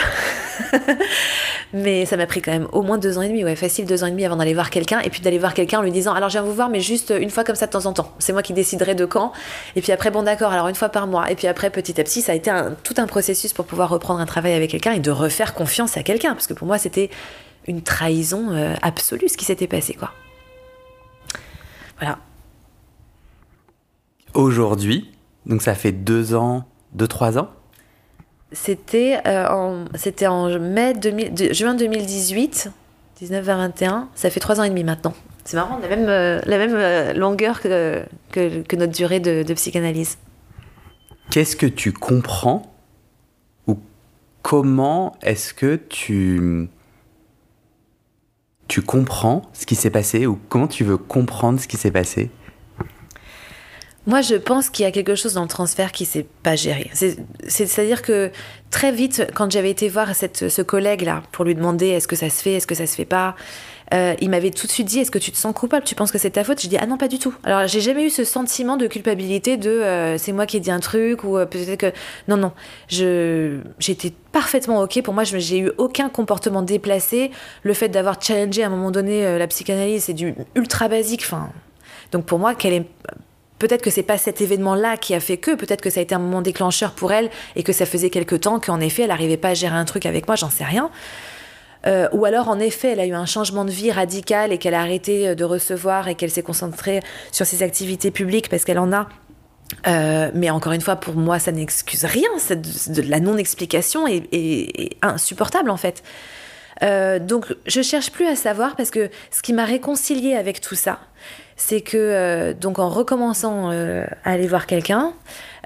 mais ça m'a pris quand même au moins deux ans et demi, ouais, facile deux ans et demi avant d'aller voir quelqu'un, et puis d'aller voir quelqu'un en lui disant alors je viens vous voir, mais juste une fois comme ça de temps en temps. C'est moi qui déciderai de quand. Et puis après, bon d'accord, alors une fois par mois. Et puis après, petit à petit, ça a été tout un processus pour pouvoir reprendre un travail avec quelqu'un et de refaire confiance à quelqu'un, parce que pour moi, c'était une trahison euh, absolue ce qui s'était passé, quoi. Voilà. Aujourd'hui, donc ça fait deux ans, deux, trois ans C'était euh, en, c'était en mai 2000 de- juin 2018, 19 à 21. Ça fait trois ans et demi maintenant. C'est marrant, on a la même, euh, même euh, longueur que, que, que notre durée de, de psychanalyse. Qu'est-ce que tu comprends ou comment est-ce que tu tu comprends ce qui s'est passé ou comment tu veux comprendre ce qui s'est passé? Moi, je pense qu'il y a quelque chose dans le transfert qui s'est pas géré. C'est- c'est- C'est-à-dire que très vite, quand j'avais été voir ce collègue-là pour lui demander est-ce que ça se fait, est-ce que ça se fait pas, euh, il m'avait tout de suite dit est-ce que tu te sens coupable, tu penses que c'est ta faute? J'ai dit ah non pas du tout. Alors j'ai jamais eu ce sentiment de culpabilité de euh, c'est moi qui ai dit un truc ou euh, peut-être que non non. J'étais parfaitement ok. Pour moi, j'ai eu aucun comportement déplacé. Le fait d'avoir challengé à un moment donné la psychanalyse, c'est du ultra basique. Enfin, donc pour moi, qu'elle est Peut-être que c'est pas cet événement-là qui a fait que, peut-être que ça a été un moment déclencheur pour elle et que ça faisait quelque temps qu'en effet elle n'arrivait pas à gérer un truc avec moi, j'en sais rien. Euh, ou alors en effet elle a eu un changement de vie radical et qu'elle a arrêté euh, de recevoir et qu'elle s'est concentrée sur ses activités publiques parce qu'elle en a. Euh, mais encore une fois, pour moi, ça n'excuse rien. De, la non-explication est, insupportable en fait. Donc, je cherche plus à savoir parce que ce qui m'a réconciliée avec tout ça, c'est que euh, donc en recommençant euh, à aller voir quelqu'un,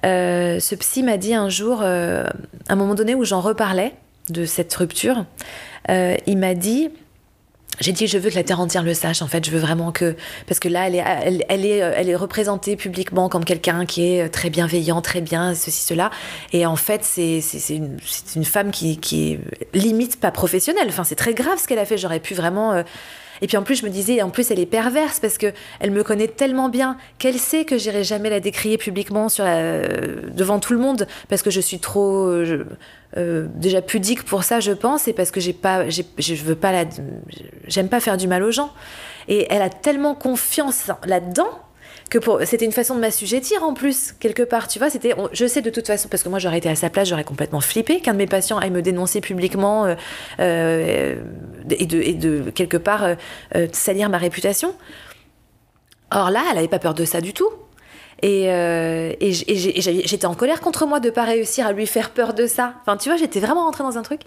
euh, ce psy m'a dit un jour, euh, à un moment donné où j'en reparlais de cette rupture, euh, il m'a dit j'ai dit je veux que la terre entière le sache en fait je veux vraiment que parce que là elle est elle, est euh, elle est représentée publiquement comme quelqu'un qui est très bienveillant très bien ceci cela. Et en fait c'est c'est c'est une, une femme qui qui est limite pas professionnelle. Enfin c'est très grave ce qu'elle a fait. J'aurais pu vraiment et puis en plus, je me disais, en plus, elle est perverse parce que elle me connaît tellement bien qu'elle sait que j'irai jamais la décrier publiquement sur la- devant tout le monde parce que je suis trop euh, déjà pudique pour ça, je pense, et parce que j'ai pas, j'ai- je veux pas la, j'aime pas faire du mal aux gens. Et elle a tellement confiance là-dedans que pour, c'était une façon de m'assujettir en plus quelque part. Tu vois, c'était, je sais de toute façon parce que moi j'aurais été à sa place, j'aurais complètement flippé qu'un de mes patients aille me dénoncer publiquement euh, euh, et, de, quelque part euh, salir ma réputation. Or là, elle avait pas peur de ça du tout. Et, et j'étais en colère contre moi de pas réussir à lui faire peur de ça. Enfin, tu vois, j'étais vraiment rentrée dans un truc.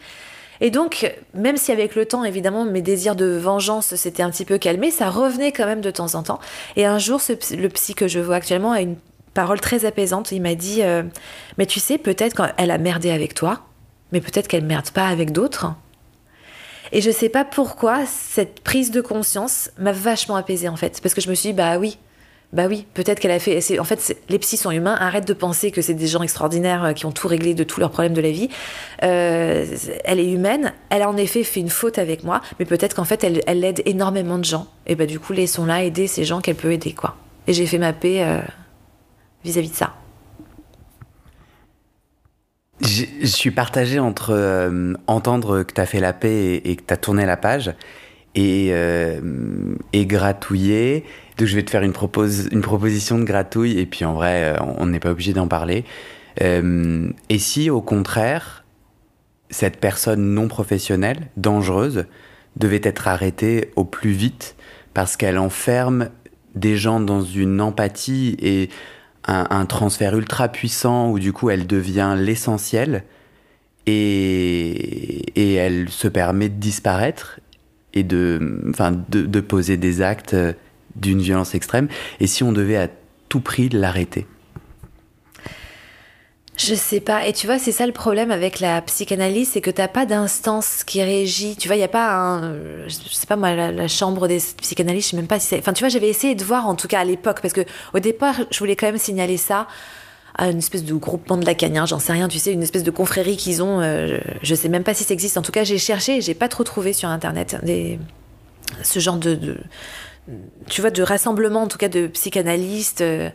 Et donc, même si avec le temps, évidemment, mes désirs de vengeance s'étaient un petit peu calmés, ça revenait quand même de temps en temps. Et un jour, le psy que je vois actuellement a une parole très apaisante. Il m'a dit euh, Mais tu sais, peut-être qu'elle a merdé avec toi, mais peut-être qu'elle merde pas avec d'autres. Et je sais pas pourquoi cette prise de conscience m'a vachement apaisée en fait. Parce que je me suis dit Bah oui, bah oui, peut-être qu'elle a fait. En fait, les psys sont humains. Arrête de penser que c'est des gens extraordinaires euh, qui ont tout réglé de tous leurs problèmes de la vie. Euh, elle est humaine. Elle a en effet fait une faute avec moi, mais peut-être qu'en fait, elle, elle aide énormément de gens. Et bah du coup, laissons-la aider ces gens qu'elle peut aider, quoi. Et j'ai fait ma paix euh, vis-à-vis de ça. Je suis partagé entre entendre que tu as fait la paix et, que tu as tourné la page et gratouiller. Donc je vais te faire une, propose, une proposition de gratouille et puis en vrai, euh, on n'est pas obligé d'en parler. Euh, et si au contraire, cette personne non professionnelle, dangereuse, devait être arrêtée au plus vite parce qu'elle enferme des gens dans une empathie et un, transfert ultra puissant où du coup elle devient l'essentiel et, elle se permet de disparaître et de, enfin, de, de poser des actes d'une violence extrême. Et si on devait à tout prix l'arrêter? Je sais pas. Et tu vois, c'est ça le problème avec la psychanalyse, c'est que t'as pas d'instance qui régit. Tu vois, il y a pas un, je sais pas moi, la, la chambre des psychanalystes, je sais même pas si c'est. Enfin, tu vois, j'avais essayé de voir en tout cas à l'époque, parce que au départ, je voulais quand même signaler ça à une espèce de groupement de lacaniens, j'en sais rien, tu sais, une espèce de confrérie qu'ils ont. euh, je sais même pas si ça existe. En tout cas, j'ai cherché et j'ai pas trop trouvé sur internet des, ce genre de- tu vois, de rassemblement, en tout cas de psychanalystes euh,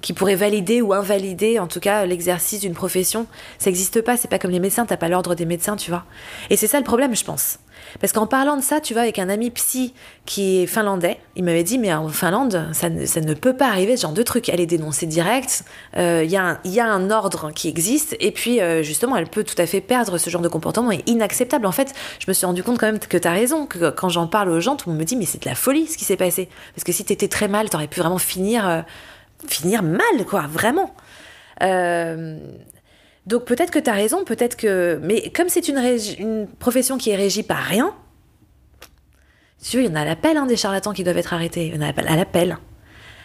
qui pourraient valider ou invalider, en tout cas, l'exercice d'une profession. Ça n'existe pas. C'est pas comme les médecins. T'as pas l'ordre des médecins, tu vois. Et c'est ça le problème, je pense. Parce qu'en parlant de ça, tu vois, avec un ami psy qui est finlandais, il m'avait dit, mais en Finlande, ça, ne- peut pas arriver ce genre de truc. Elle est dénoncée direct, euh, il y, a un- ordre qui existe, et puis euh, justement, elle peut tout à fait perdre ce genre de comportement est inacceptable. En fait, je me suis rendu compte quand même que tu as raison, que quand j'en parle aux gens, tout le monde me dit, mais c'est de la folie ce qui s'est passé. Parce que si tu étais très mal, tu aurais pu vraiment finir, euh, finir mal, quoi, vraiment. Euh, donc peut-être que tu as raison, peut-être que... Mais comme c'est une, profession qui est régie par rien, tu vois, il y en a à l'appel hein, des charlatans qui doivent être arrêtés. Il y en a à l'appel.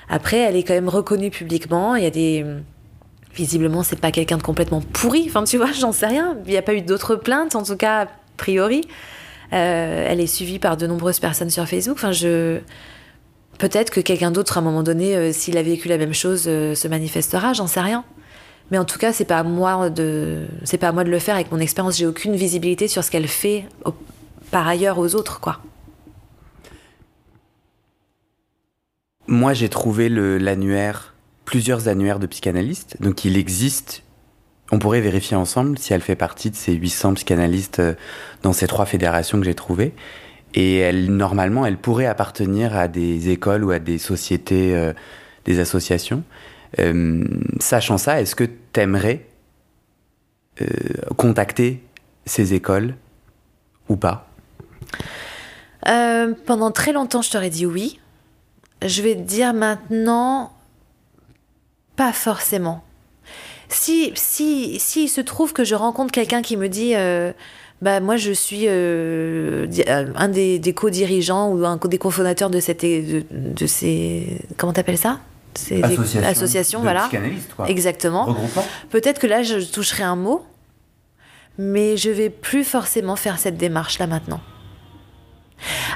Après, elle est quand même reconnue publiquement. Il y a des... Visiblement, c'est pas quelqu'un de complètement pourri. Enfin, tu vois, j'en sais rien. Il n'y a pas eu d'autres plaintes, en tout cas, a priori. Euh, elle est suivie par de nombreuses personnes sur Facebook. Enfin, je... Peut-être que quelqu'un d'autre, à un moment donné, euh, s'il a vécu la même chose, euh, se manifestera, j'en sais rien. Mais en tout cas, c'est pas moi de, c'est pas à moi de le faire avec mon expérience. J'ai aucune visibilité sur ce qu'elle fait par ailleurs aux autres, quoi. Moi, j'ai trouvé l'annuaire, plusieurs annuaires de psychanalystes. Donc, il existe. On pourrait vérifier ensemble si elle fait partie de ces 800 psychanalystes euh, dans ces trois fédérations que j'ai trouvées. Et normalement, elle pourrait appartenir à des écoles ou à des sociétés, euh, des associations. Euh, sachant ça, est-ce que tu aimerais contacter ces écoles ou pas? Euh, pendant très longtemps, je t'aurais dit oui. Je vais te dire maintenant, pas forcément. Si, si, si il se trouve que je rencontre quelqu'un qui me dit, euh, bah moi je suis euh, euh, un des, co-dirigeants ou un des cofondateurs de cette, de ces, comment t'appelles ça? Ces associations, voilà. Exactement. Regroupement Peut-être que là, je toucherai un mot, mais je vais plus forcément faire cette démarche-là maintenant.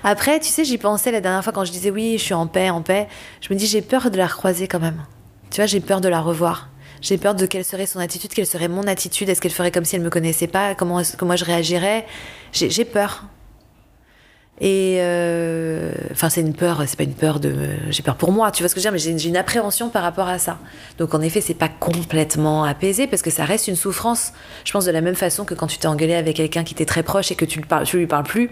Après, tu sais, j'y pensais la dernière fois quand je disais oui, je suis en paix, en paix. Je me dis, j'ai peur de la recroiser quand même. Tu vois, j'ai peur de la revoir. J'ai peur de quelle serait son attitude, quelle serait mon attitude. Est-ce qu'elle ferait comme si elle me connaissait pas? Comment moi je réagirais? J'ai peur. Et euh, enfin, c'est une peur, c'est pas une peur de. J'ai peur pour moi, tu vois ce que je veux dire, mais j'ai j'ai une appréhension par rapport à ça. Donc en effet, c'est pas complètement apaisé parce que ça reste une souffrance. Je pense de la même façon que quand tu t'es engueulé avec quelqu'un qui t'est très proche et que tu, le parles, tu lui parles plus,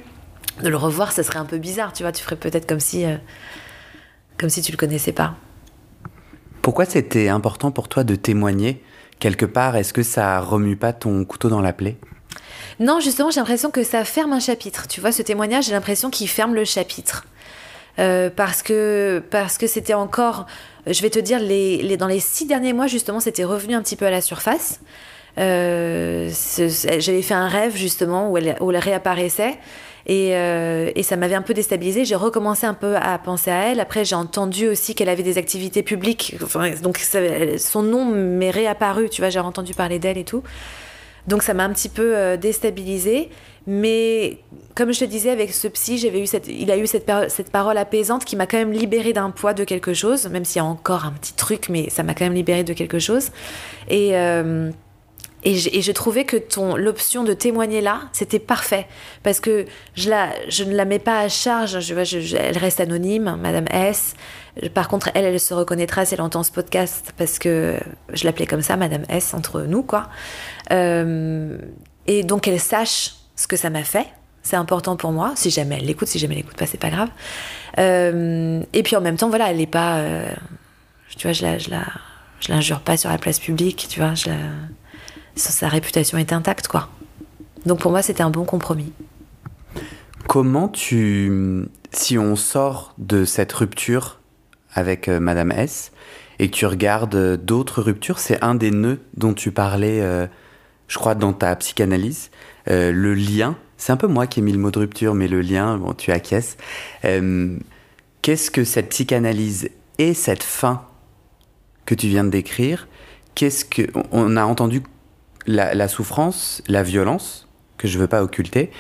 de le revoir, ça serait un peu bizarre, tu vois. Tu ferais peut-être comme si, euh, comme si tu le connaissais pas. Pourquoi c'était important pour toi de témoigner quelque part? Est-ce que ça remue pas ton couteau dans la plaie? Non, justement, j'ai l'impression que ça ferme un chapitre. Tu vois, ce témoignage, j'ai l'impression qu'il ferme le chapitre. Euh, parce que parce que c'était encore, je vais te dire, les, les- dans les six derniers mois, justement, c'était revenu un petit peu à la surface. Euh, J'avais fait un rêve, justement, où elle, où elle réapparaissait. Et, euh, et ça m'avait un peu déstabilisée. J'ai recommencé un peu à penser à elle. Après, j'ai entendu aussi qu'elle avait des activités publiques. Enfin, donc, son nom m'est réapparu. Tu vois, j'ai entendu parler d'elle et tout. Donc ça m'a un petit peu euh, déstabilisée. Mais comme je te disais, avec ce psy, j'avais eu cette, il a eu cette, cette parole apaisante qui m'a quand même libérée d'un poids de quelque chose, même s'il y a encore un petit truc, mais ça m'a quand même libérée de quelque chose. Et, euh, et, je, trouvais que ton l'option de témoigner là, c'était parfait. Parce que je, la, je ne la mets pas à charge, je- je- elle reste anonyme, Madame S. Par contre, elle, elle se reconnaîtra si elle entend ce podcast, parce que je l'appelais comme ça, Madame S, entre nous, quoi. Euh, et donc qu'elle sache ce que ça m'a fait. C'est important pour moi. Si jamais elle l'écoute, si jamais elle l'écoute pas, c'est pas grave. Euh, et puis en même temps, voilà, elle est pas. euh, tu vois, je la, je la, je l'injure pas sur la place publique. Tu vois, sa, réputation est intacte, quoi. Donc pour moi, c'était un bon compromis. Comment tu, si on sort de cette rupture avec Madame S et que tu regardes d'autres ruptures, c'est un des nœuds dont tu parlais, je crois, dans ta psychanalyse, euh, le lien. C'est un peu moi qui ai mis le mot de rupture, mais le lien, bon, tu acquiesces. Euh, Qu'est-ce que cette psychanalyse et cette fin que tu viens de décrire Qu'est-ce que on a entendu la, souffrance, la violence que je veux pas occulter.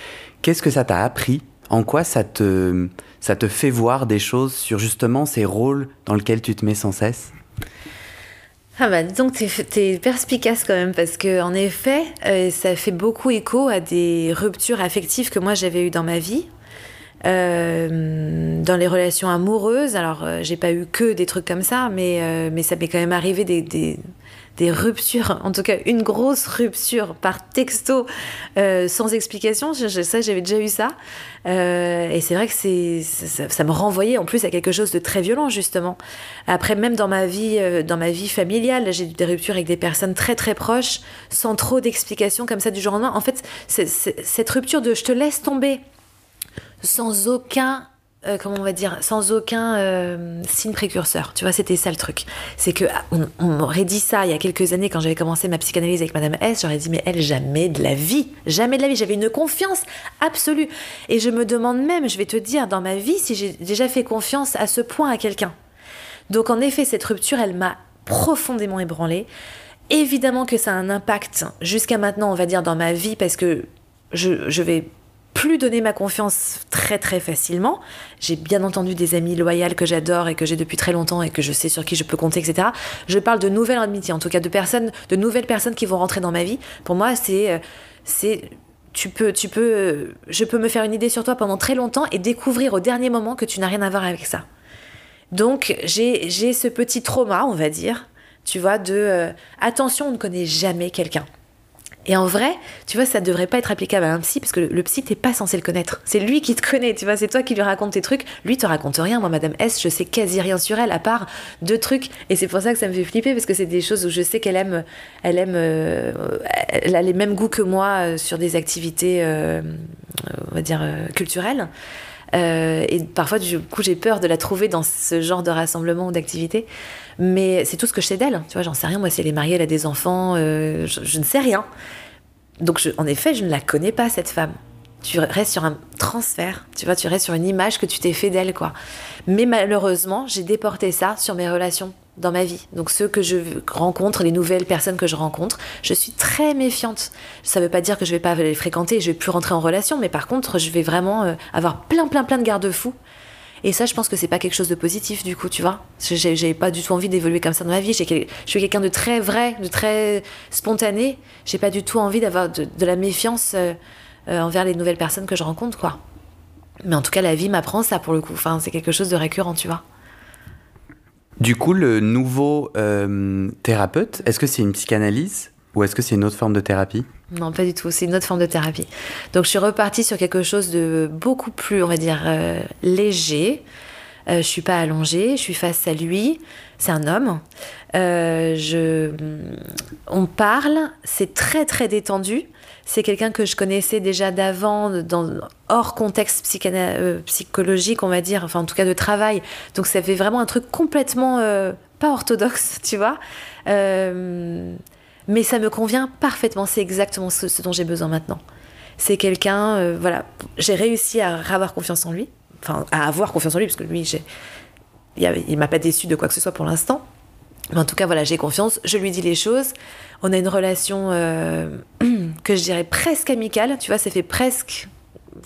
Qu'est-ce que ça t'a appris? En quoi ça te, ça te fait voir des choses sur justement ces rôles dans lesquels tu te mets sans cesse? Ah bah dis donc t'es, t'es perspicace quand même parce que en effet euh, ça fait beaucoup écho à des ruptures affectives que moi j'avais eues dans ma vie. Euh, dans les relations amoureuses, alors euh, j'ai pas eu que des trucs comme ça, mais, euh, mais ça m'est quand même arrivé des, des, des ruptures, en tout cas une grosse rupture par texto euh, sans explication. Je, ça, j'avais déjà eu ça. Euh, et c'est vrai que c'est, ça, ça me renvoyait en plus à quelque chose de très violent, justement. Après, même dans ma vie, euh, dans ma vie familiale, j'ai eu des ruptures avec des personnes très très proches, sans trop d'explications comme ça du jour au lendemain. En fait, c'est- c'est- cette rupture de je te laisse tomber sans aucun euh, comment on va dire sans aucun euh, signe précurseur. Tu vois c'était ça le truc. C'est que ah, on, on m'aurait dit ça il y a quelques années quand j'avais commencé ma psychanalyse avec Madame S j'aurais dit mais elle jamais de la vie. Jamais de la vie. J'avais une confiance absolue. Et je me demande même je vais te dire dans ma vie si j'ai déjà fait confiance à ce point à quelqu'un. Donc en effet cette rupture elle m'a profondément ébranlée. Évidemment que ça a un impact jusqu'à maintenant on va dire dans ma vie parce que je, je vais plus donner ma confiance très très facilement. J'ai bien entendu des amis loyales que j'adore et que j'ai depuis très longtemps et que je sais sur qui je peux compter, etc. Je parle de nouvelles amitiés, en tout cas de personnes, de nouvelles personnes qui vont rentrer dans ma vie. Pour moi, c'est, euh, c'est, tu peux, tu peux, je peux me faire une idée sur toi pendant très longtemps et découvrir au dernier moment que tu n'as rien à voir avec ça. Donc j'ai, j'ai ce petit trauma, on va dire, tu vois, de euh, attention, on ne connaît jamais quelqu'un. Et en vrai, tu vois, ça devrait pas être applicable à un psy parce que le, psy, t'es pas censé le connaître. C'est lui qui te connaît, tu vois, c'est toi qui lui raconte tes trucs. Lui te raconte rien. Moi, Madame S, je sais quasi rien sur elle à part deux trucs. Et c'est pour ça que ça me fait flipper parce que c'est des choses où je sais qu'elle aime, elle aime, euh, elle a les mêmes goûts que moi euh, sur des activités, euh, on va dire, culturelles. Et parfois, du coup, j'ai peur de la trouver dans ce genre de rassemblement ou d'activité. Mais c'est tout ce que je sais d'elle. Tu vois, j'en sais rien. Moi, si elle est mariée, elle a des enfants, euh, je, ne sais rien. Donc, en effet, je ne la connais pas, cette femme. Tu restes sur un transfert, tu vois, tu restes sur une image que tu t'es fait d'elle, quoi. Mais malheureusement, j'ai déporté ça sur mes relations dans ma vie. Donc, ceux que je rencontre, les nouvelles personnes que je rencontre, je suis très méfiante. Ça veut pas dire que je vais pas les fréquenter, je vais plus rentrer en relation, mais par contre, je vais vraiment euh, avoir plein, plein, plein de garde-fous. Et ça, je pense que c'est pas quelque chose de positif, du coup, tu vois. J'ai- pas du tout envie d'évoluer comme ça dans ma vie. Je suis quelqu'un de très vrai, de très spontané. J'ai pas du tout envie d'avoir de, de la méfiance euh, euh, envers les nouvelles personnes que je rencontre, quoi. Mais en tout cas, la vie m'apprend ça pour le coup. Enfin, c'est quelque chose de récurrent, tu vois. Du coup, le nouveau euh, thérapeute, est-ce que c'est une psychanalyse ou est-ce que c'est une autre forme de thérapie? Non, pas du tout. C'est une autre forme de thérapie. Donc, je suis repartie sur quelque chose de beaucoup plus, on va dire, euh, léger. Euh, je suis pas allongée, je suis face à lui. C'est un homme. Euh, on parle. C'est très très détendu. C'est quelqu'un que je connaissais déjà d'avant, dans, hors contexte euh, psychologique, on va dire, enfin en tout cas de travail. Donc ça fait vraiment un truc complètement pas orthodoxe, tu vois. Mais ça me convient parfaitement. C'est exactement ce, dont j'ai besoin maintenant. C'est quelqu'un, euh, voilà, j'ai réussi à avoir confiance en lui, enfin à avoir confiance en lui, parce que lui, il, il m'a pas déçu de quoi que ce soit pour l'instant. Mais en tout cas, voilà, j'ai confiance. Je lui dis les choses. On a une relation euh, que je dirais presque amicale. Tu vois, ça fait presque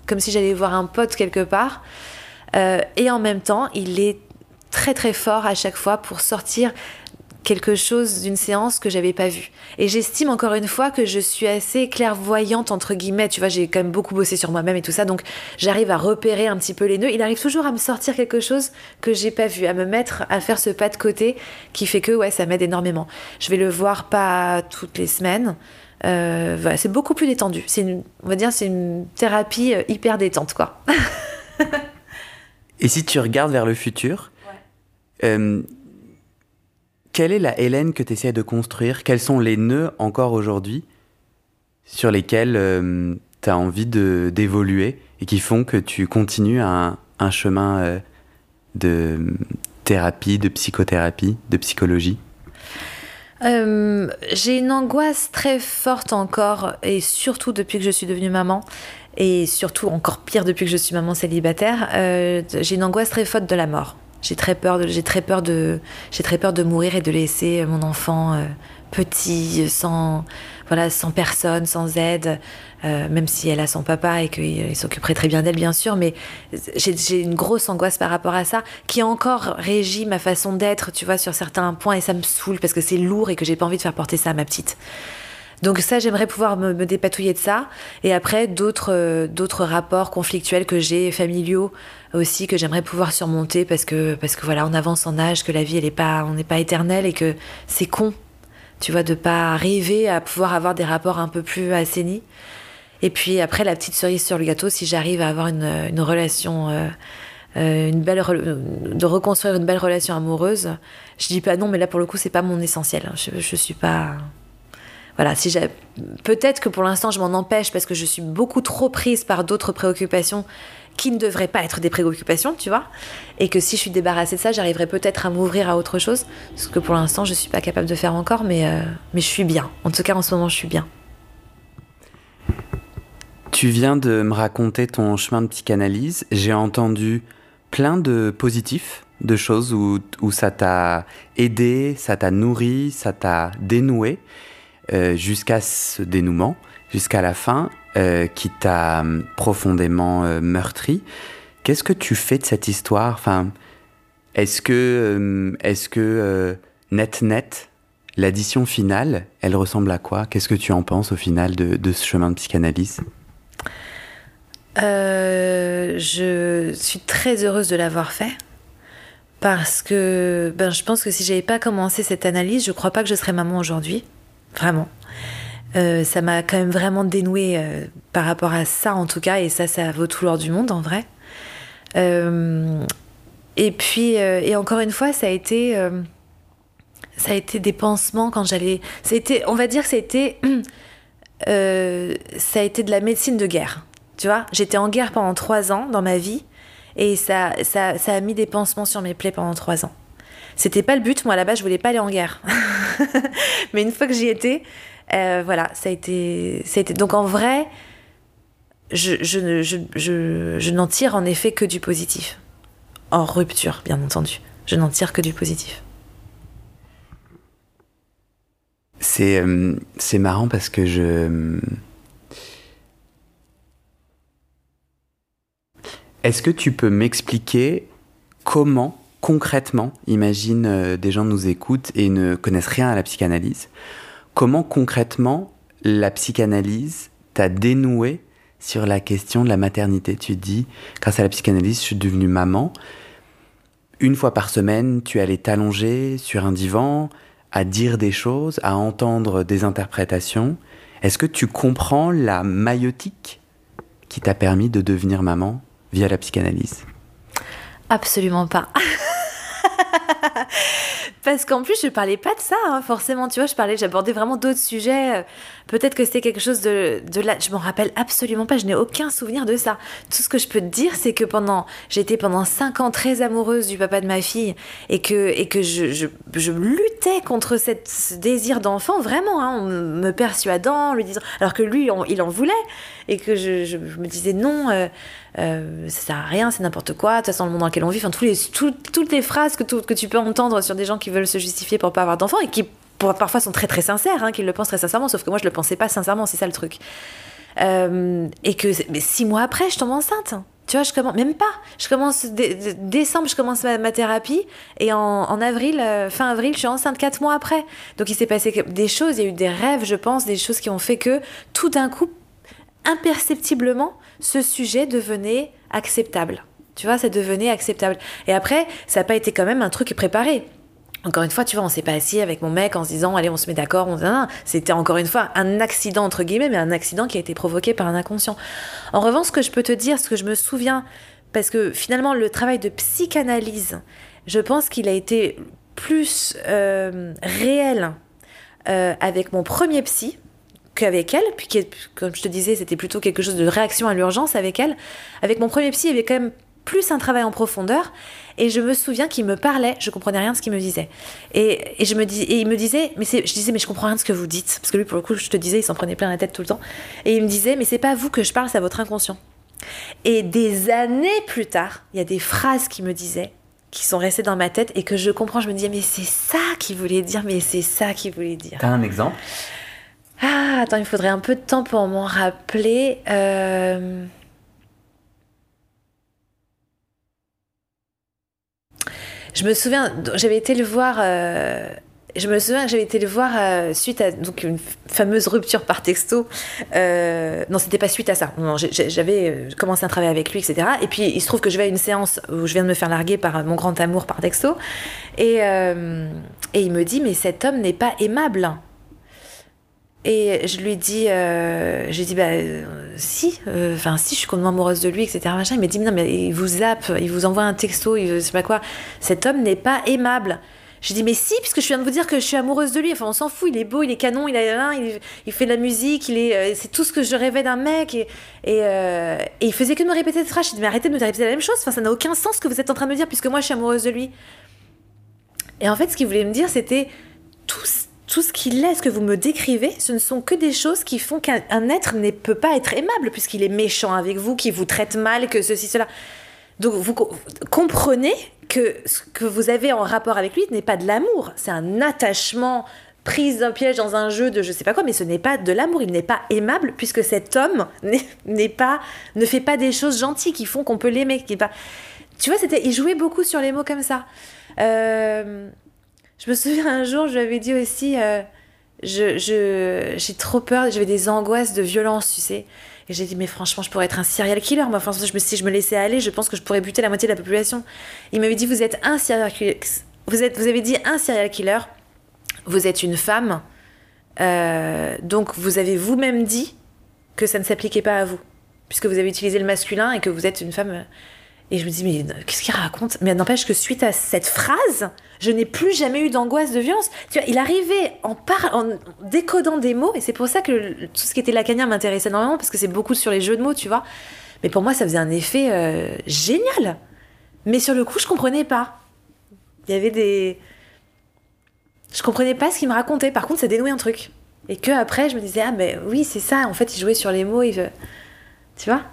comme si j'allais voir un pote quelque part. Euh, et en même temps, il est très très fort à chaque fois pour sortir quelque chose d'une séance que j'avais pas vue. Et j'estime encore une fois que je suis assez clairvoyante entre guillemets. Tu vois, j'ai quand même beaucoup bossé sur moi-même et tout ça, donc j'arrive à repérer un petit peu les nœuds. Il arrive toujours à me sortir quelque chose que j'ai pas vu, à me mettre à faire ce pas de côté qui fait que ouais, ça m'aide énormément. Je vais le voir pas toutes les semaines. Euh, voilà, c'est beaucoup plus détendu. C'est une, on va dire, c'est une thérapie euh, hyper détente, quoi. Et si tu regardes vers le futur, euh, quelle est la Hélène que tu essaies de construire? Quels sont les nœuds encore aujourd'hui sur lesquels tu as envie d'évoluer et qui font que tu continues un, un chemin euh, de thérapie, de psychothérapie, de psychologie? Euh, j'ai une angoisse très forte encore, et surtout depuis que je suis devenue maman, et surtout encore pire depuis que je suis maman célibataire, euh, j'ai une angoisse très forte de la mort. J'ai très peur de, j'ai très peur de, j'ai très peur de mourir et de laisser mon enfant euh, petit, sans, voilà, sans personne, sans aide, euh, même si elle a son papa et qu'il s'occuperait très bien d'elle, bien sûr. Mais j'ai, une grosse angoisse par rapport à ça, qui encore régi ma façon d'être, tu vois, sur certains points, et ça me saoule parce que c'est lourd et que j'ai pas envie de faire porter ça à ma petite. Donc ça, j'aimerais pouvoir me, dépatouiller de ça. Et après, d'autres euh, d'autres rapports conflictuels que j'ai, familiaux aussi, que j'aimerais pouvoir surmonter parce que, parce que voilà, on avance en âge, que la vie, elle est pas, on n'est pas éternel et que c'est con, tu vois, de pas arriver à pouvoir avoir des rapports un peu plus assainis. Et puis après, la petite cerise sur le gâteau, si j'arrive à avoir une, une relation... Euh, euh, une belle de reconstruire une belle relation amoureuse je dis pas non mais là pour le coup c'est pas mon essentiel je, je suis pas voilà, si j'ai peut-être que pour l'instant je m'en empêche parce que je suis beaucoup trop prise par d'autres préoccupations qui ne devraient pas être des préoccupations, tu vois, et que si je suis débarrassée de ça, j'arriverai peut-être à m'ouvrir à autre chose, ce que pour l'instant je suis pas capable de faire encore, mais euh, mais je suis bien. En tout cas, en ce moment, je suis bien. Tu viens de me raconter ton chemin de psychanalyse. J'ai entendu plein de positifs, de choses où, où ça t'a aidé, ça t'a nourri, ça t'a dénoué, euh, jusqu'à ce dénouement, jusqu'à la fin, euh, qui t'a hum, profondément euh, meurtri. Qu'est-ce que tu fais de cette histoire? Enfin, Est-ce que, hum, est-ce net net, l'addition finale, elle ressemble à quoi? Qu'est-ce que tu en penses au final de, ce chemin de psychanalyse? Je suis très heureuse de l'avoir fait parce que ben, je pense que si j'avais pas commencé cette analyse, je crois pas que je serais maman aujourd'hui, vraiment. Euh, ça m'a quand même vraiment dénoué euh, par rapport à ça en tout cas, et ça, ça vaut tout l'or du monde en vrai. Euh, et puis, et encore une fois, ça a été, ça a été des pansements quand j'allais. Été, on va dire que euh, ça a été de la médecine de guerre. Tu vois, j'étais en guerre pendant trois ans dans ma vie, et ça, ça, ça a mis des pansements sur mes plaies pendant trois ans. C'était pas le but, moi là-bas, je voulais pas aller en guerre. Mais une fois que j'y étais, euh, voilà, ça a été, ça a été. Donc en vrai, je, je, je, je, je n'en tire en effet que du positif. En rupture, bien entendu. Je n'en tire que du positif. C'est euh, c'est marrant parce que je. Est-ce que tu peux m'expliquer comment, concrètement, imagine euh, des gens nous écoutent et ne connaissent rien à la psychanalyse, comment concrètement la psychanalyse t'a dénoué sur la question de la maternité? Tu dis, grâce à la psychanalyse, je suis devenue maman. Une fois par semaine, tu allais t'allonger sur un divan, à dire des choses, à entendre des interprétations. Est-ce que tu comprends la maïotique qui t'a permis de devenir maman via la psychanalyse? Absolument pas. Parce qu'en plus, je parlais pas de ça, hein, forcément. Tu vois, je parlais, j'abordais vraiment d'autres sujets. Peut-être que c'était quelque chose de, de là. Je m'en rappelle absolument pas. Je n'ai aucun souvenir de ça. Tout ce que je peux te dire, c'est que pendant, j'étais pendant cinq ans très amoureuse du papa de ma fille et que, et que je, je, je luttais contre cette, ce désir d'enfant, vraiment, hein, en me persuadant, lui disant, alors que lui, il en voulait et que je, je- me disais non. euh, euh, ça sert à rien, c'est n'importe quoi, de toute façon le monde dans lequel on vit, enfin les, tout- toutes les phrases que, tout- que tu peux entendre sur des gens qui veulent se justifier pour pas avoir d'enfants et qui parfois sont très très sincères, hein, qui le pensent très sincèrement, sauf que moi je le pensais pas sincèrement, c'est ça le truc. Euh, et que mais six mois après, je tombe enceinte. Tu vois, je commence, même pas. Je commence, dé- dé- décembre, je commence ma, thérapie, et en, en avril, euh, fin avril, je suis enceinte quatre mois après. Donc il s'est passé des choses, il y a eu des rêves, je pense, des choses qui ont fait que tout d'un coup, imperceptiblement, ce sujet devenait acceptable. Tu vois, ça devenait acceptable. Et après, ça n'a pas été quand même un truc préparé. Encore une fois, tu vois, on s'est pas assis avec mon mec en se disant, allez, on se met d'accord. On... non. C'était encore une fois un accident, entre guillemets, mais un accident qui a été provoqué par un inconscient. En revanche, ce que je peux te dire, ce que je me souviens, parce que finalement, le travail de psychanalyse, je pense qu'il a été plus euh, réel euh, avec mon premier psy qu'avec elle, puis comme je te disais, c'était plutôt quelque chose de réaction à l'urgence avec elle. Avec mon premier psy, il y avait quand même plus un travail en profondeur. Et je me souviens qu'il me parlait, je comprenais rien de ce qu'il me disait. Et, et je me dis, et il me disait, mais je disais, mais je comprends rien de ce que vous dites, parce que lui, pour le coup, je te disais, il s'en prenait plein la tête tout le temps. Et il me disait, mais c'est pas à vous que je parle, c'est à votre inconscient. Et des années plus tard, il y a des phrases qu'il me disait qui sont restés dans ma tête et que je comprends. Je me dis, mais c'est ça qu'il voulait dire, mais c'est ça qu'il voulait dire. T'as un exemple? Ah, attends, il faudrait un peu de temps pour m'en rappeler. Euh, Je me souviens, j'avais été le voir. euh, Je me souviens que j'avais été le voir euh, suite à donc une fameuse rupture par texto. Euh, non, c'était pas suite à ça. J'avais commencé un travail avec lui, etc. Et puis il se trouve que je vais à une séance où je viens de me faire larguer par mon grand amour par texto. Et, et il me dit mais cet homme n'est pas aimable. Et je lui dis, euh, j'ai dit, bah, euh, si, euh, enfin, si, je suis complètement amoureuse de lui, etc. Il m'a dit, mais non, mais il vous zappe, il vous envoie un texto, il, je sais pas quoi. Cet homme n'est pas aimable. J'ai dit, mais si, puisque je viens de vous dire que je suis amoureuse de lui. Enfin, on s'en fout, il est beau, il est canon, il, a, il, il fait de la musique, euh, c'est tout ce que je rêvais d'un mec. Et, et, euh, et il faisait que de me répéter cette phrase. J'ai dit, mais arrêtez de me répéter la même chose. Enfin, ça n'a aucun sens ce que vous êtes en train de me dire, puisque moi, je suis amoureuse de lui. Et en fait, ce qu'il voulait me dire, c'était tout, tout ce qu'il est, ce que vous me décrivez, ce ne sont que des choses qui font qu'un un être ne peut pas être aimable, puisqu'il est méchant avec vous, qu'il vous traite mal, que ceci, cela. Donc vous co- comprenez que ce que vous avez en rapport avec lui n'est pas de l'amour, c'est un attachement prise d'un piège dans un jeu de je sais pas quoi, mais ce n'est pas de l'amour, il n'est pas aimable puisque cet homme n'est- pas, ne fait pas des choses gentilles qui font qu'on peut l'aimer. pas... Tu vois, c'était, il jouait beaucoup sur les mots comme ça. Euh, je me souviens un jour, je lui avais dit aussi, euh, j'ai trop peur, j'avais des angoisses de violence, tu sais. Et j'ai dit, mais franchement, je pourrais être un serial killer. Moi, enfin, je me, si je me laissais aller, je pense que je pourrais buter la moitié de la population. Il m'avait dit, vous êtes un serial killer. Vous, êtes, vous avez dit un serial killer. Vous êtes une femme. Euh, donc, vous avez vous-même dit que ça ne s'appliquait pas à vous. Puisque vous avez utilisé le masculin et que vous êtes une femme. Et je me dis, mais qu'est-ce qu'il raconte? Mais n'empêche que suite à cette phrase, je n'ai plus jamais eu d'angoisse, de violence. Tu vois, il arrivait en, décodant des mots, et c'est pour ça que tout ce qui était lacanien m'intéressait énormément, parce que c'est beaucoup sur les jeux de mots, tu vois. Mais pour moi, ça faisait un effet euh, génial. Mais sur le coup, je comprenais pas. Il y avait des. Je comprenais pas ce qu'il me racontait. Par contre, ça dénouait un truc. Et que après, je me disais, ah, mais oui, c'est ça. En fait, il jouait sur les mots. Tu vois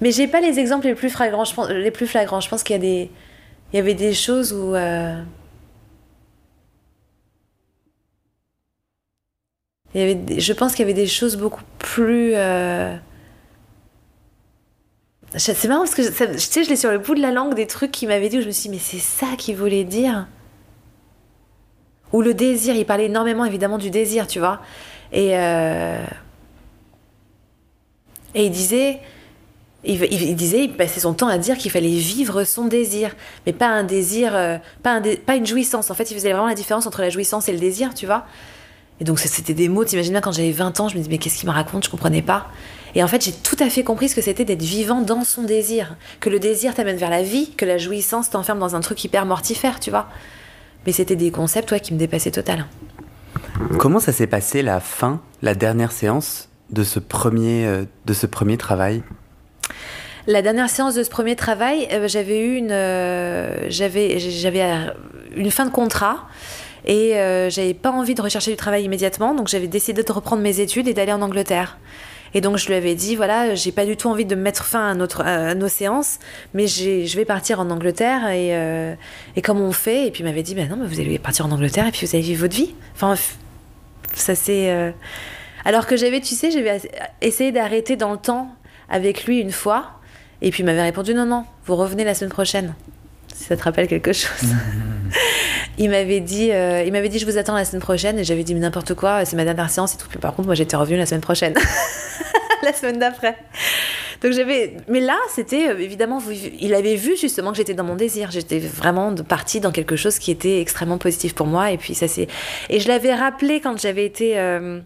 Mais j'ai pas les exemples les plus flagrants. Je pense, les plus flagrants. Je pense qu'il y a des. Il y avait des choses où. euh, Il y avait Je pense qu'il y avait des choses beaucoup plus. euh, je- C'est marrant parce que tu sais, je l'ai sur le bout de la langue des trucs qu'il m'avait dit où je me suis dit, mais c'est ça qu'il voulait dire. Ou le désir, il parlait énormément évidemment du désir, tu vois. Et, euh, et il disait, il, disait, il passait son temps à dire qu'il fallait vivre son désir, mais pas un désir, euh, pas, une jouissance. En fait, il faisait vraiment la différence entre la jouissance et le désir, tu vois. Et donc, c'était des mots, t'imagines bien, quand j'avais 20 ans, je me disais, mais qu'est-ce qu'il me raconte? Je comprenais pas. Et en fait, j'ai tout à fait compris ce que c'était d'être vivant dans son désir. Que le désir t'amène vers la vie, que la jouissance t'enferme dans un truc hyper mortifère, tu vois. Mais c'était des concepts, ouais, qui me dépassaient total. Comment ça s'est passé la fin, la dernière séance de ce premier, euh, de ce premier travail? La dernière séance de ce premier travail, euh, j'avais eu une, euh, euh, une fin de contrat et euh, j'avais pas envie de rechercher du travail immédiatement, donc j'avais décidé de reprendre mes études et d'aller en Angleterre. Et donc je lui avais dit voilà, j'ai pas du tout envie de mettre fin à, notre, à nos séances, mais je vais partir en Angleterre et, euh, et comment on fait Et puis il m'avait dit ben non, mais vous allez partir en Angleterre et puis vous allez vivre votre vie. Enfin, ça c'est. Alors que j'avais, tu sais, j'avais essayé d'arrêter dans le temps avec lui une fois. Et puis il m'avait répondu non, non, vous revenez la semaine prochaine. Si ça te rappelle quelque chose. il m'avait dit, euh, il m'avait dit je vous attends la semaine prochaine et j'avais dit mais n'importe quoi, c'est ma dernière séance et tout. Puis par contre moi j'étais revenue la semaine prochaine, la semaine d'après. Donc j'avais, mais là c'était euh, évidemment, il avait vu justement que j'étais dans mon désir. J'étais vraiment partie dans quelque chose qui était extrêmement positif pour moi et puis ça c'est, et je l'avais rappelé quand j'avais été. euh,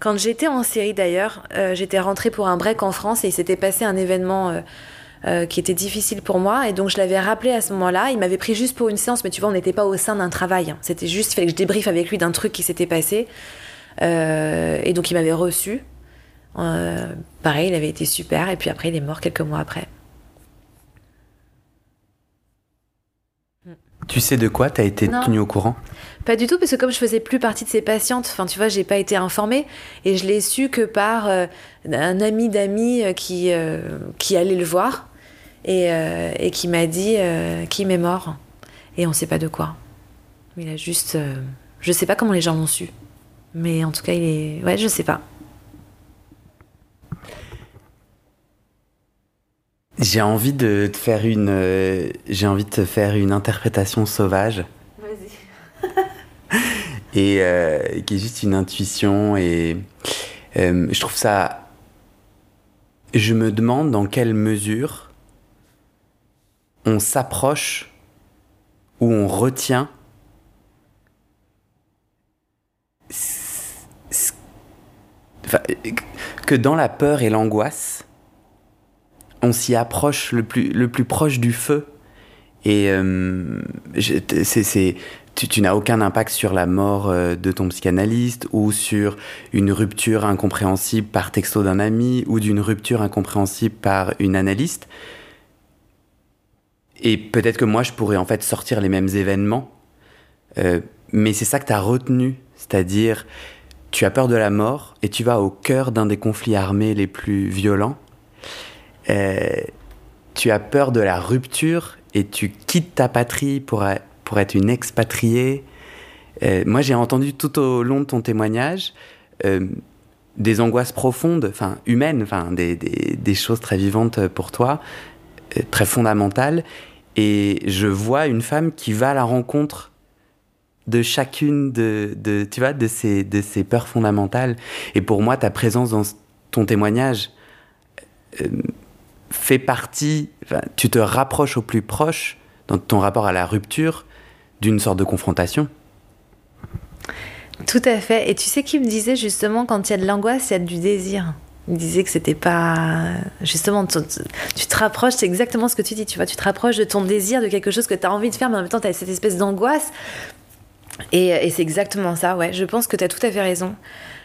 quand j'étais en série d'ailleurs, euh, j'étais rentrée pour un break en France et il s'était passé un événement euh, euh, qui était difficile pour moi. Et donc je l'avais rappelé à ce moment-là. Il m'avait pris juste pour une séance, mais tu vois, on n'était pas au sein d'un travail. hein. C'était juste, il fallait que je débriefe avec lui d'un truc qui s'était passé. Euh, et donc il m'avait reçu. Euh, pareil, il avait été super. Et puis après, il est mort quelques mois après. Tu sais de quoi T'as été Non. tenu au courant? Pas du tout, parce que comme je faisais plus partie de ses patientes, enfin tu vois, j'ai pas été informée et je l'ai su que par euh, un ami d'amis euh, qui, euh, qui allait le voir et, euh, et qui m'a dit qu'il m'est mort. et on sait pas de quoi. Il a juste. je sais pas comment les gens l'ont su. Mais en tout cas, il est. Ouais, je sais pas. J'ai envie de te faire une, euh, j'ai envie de te faire une interprétation sauvage Vas-y. et euh, qui est juste une intuition et euh, je trouve ça. Je me demande dans quelle mesure on s'approche ou on retient enfin, que dans la peur et l'angoisse, on s'y approche le plus, le plus proche du feu. Et euh, c'est- tu, tu n'as aucun impact sur la mort euh, de ton psychanalyste ou sur une rupture incompréhensible par texto d'un ami ou d'une rupture incompréhensible par une analyste. Et peut-être que moi, je pourrais en fait sortir les mêmes événements. Euh, mais c'est ça que tu as retenu. C'est-à-dire, tu as peur de la mort et tu vas au cœur d'un des conflits armés les plus violents. Euh, tu as peur de la rupture et tu quittes ta patrie pour, pour être une expatriée. Euh, moi, j'ai entendu tout au long de ton témoignage euh, des angoisses profondes, enfin humaines, enfin des, des- choses très vivantes pour toi, très fondamentales. Et je vois une femme qui va à la rencontre de chacune de, de, tu vois, de, ces, de ces peurs fondamentales. Et pour moi, ta présence dans ton témoignage fait partie, tu te rapproches au plus proche dans ton rapport à la rupture d'une sorte de confrontation. Tout à fait. Et tu sais qui me disait justement quand il y a de l'angoisse, il y a du désir. Il disait que c'était pas. Justement, tu, tu te rapproches, c'est exactement ce que tu dis, tu vois. Tu te rapproches de ton désir, de quelque chose que tu as envie de faire, mais en même temps, tu as cette espèce d'angoisse. Et, et c'est exactement ça, ouais. Je pense que tu as tout à fait raison.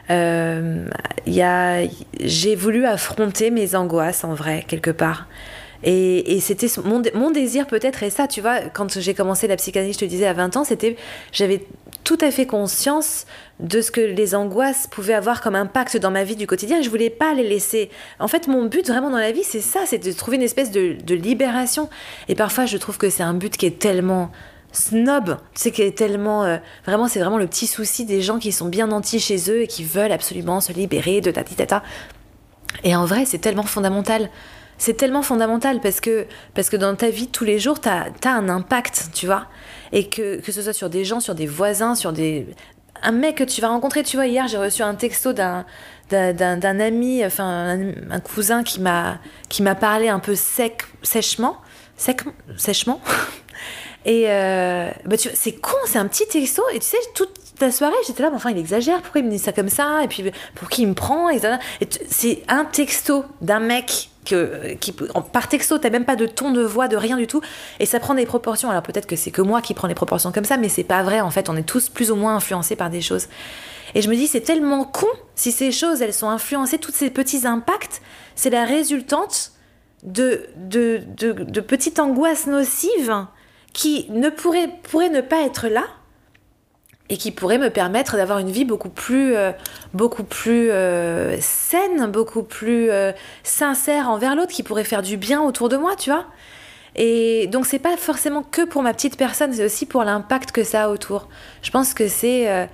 Euh, j'ai voulu affronter mes angoisses en vrai, quelque part. Et, et c'était mon, dé- mon désir peut-être est ça, tu vois, quand j'ai commencé la psychanalyse, je te disais à 20 ans, c'était, j'avais tout à fait conscience de ce que les angoisses pouvaient avoir comme impact dans ma vie du quotidien. et Je voulais pas les laisser. En fait, mon but vraiment dans la vie, c'est ça, c'est de trouver une espèce de, de libération. Et parfois, je trouve que c'est un but qui est tellement snob, tu sais, qui est tellement... euh, vraiment, c'est vraiment le petit souci des gens qui sont bien nantis chez eux et qui veulent absolument se libérer de tati tata. Et en vrai, c'est tellement fondamental. C'est tellement fondamental parce que, parce que dans ta vie tous les jours, tu as, un impact, tu vois. Et que, que ce soit sur des gens, sur des voisins, sur des. Un mec que tu vas rencontrer, tu vois, hier j'ai reçu un texto d'un ami, enfin un, un cousin qui m'a qui m'a parlé un peu sec, sèchement, sec, sèchement. Et euh, bah c'est con, c'est un petit texto. Et tu sais, toute la soirée, j'étais là, mais enfin, il exagère. Pourquoi il me dit ça comme ça Et puis, pour qui il me prend Et, et c'est un texto d'un mec que, qui, par texto, t'as même pas de ton de voix, de rien du tout. Et ça prend des proportions. Alors peut-être que c'est que moi qui prends les proportions comme ça, mais c'est pas vrai. En fait, on est tous plus ou moins influencés par des choses. Et je me dis, c'est tellement con si ces choses, elles sont influencées, tous ces petits impacts, c'est la résultante de, de, de petites angoisses nocives qui ne pourraient ne pas être là et qui pourraient me permettre d'avoir une vie beaucoup plus, euh, beaucoup plus euh, saine, beaucoup plus euh, sincère envers l'autre, qui pourrait faire du bien autour de moi, tu vois. Et donc c'est pas forcément que pour ma petite personne, c'est aussi pour l'impact que ça a autour. Je pense que c'est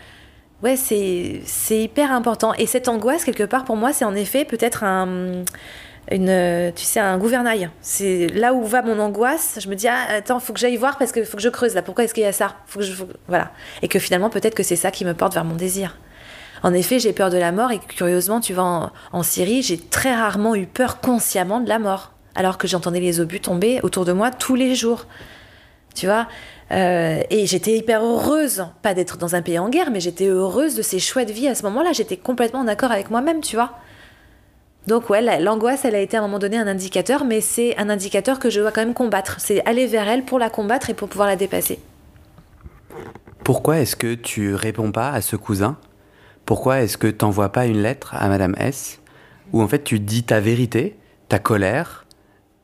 ouais, c'est hyper important. Et cette angoisse quelque part pour moi, c'est en effet peut-être un euh, tu sais un gouvernail. C'est là où va mon angoisse. Je me dis ah, attends, faut que j'aille voir parce que faut que je creuse là. Pourquoi est-ce qu'il y a ça? Faut que je voilà. Et que finalement peut-être que c'est ça qui me porte vers mon désir. En effet, j'ai peur de la mort et curieusement, tu vas en, en Syrie, j'ai très rarement eu peur consciemment de la mort, alors que j'entendais les obus tomber autour de moi tous les jours. Tu vois? Euh, Et j'étais hyper heureuse, pas d'être dans un pays en guerre, mais j'étais heureuse de ces choix de vie à ce moment-là. J'étais complètement en accord avec moi-même, tu vois? Donc ouais, la- l'angoisse, elle a été à un moment donné un indicateur, mais c'est un indicateur que je dois quand même combattre. C'est aller vers elle pour la combattre et pour pouvoir la dépasser. Pourquoi est-ce que tu réponds pas à ce cousin? Pourquoi est-ce que tu n'envoies pas une lettre à Madame S? Où en fait tu dis ta vérité, ta colère,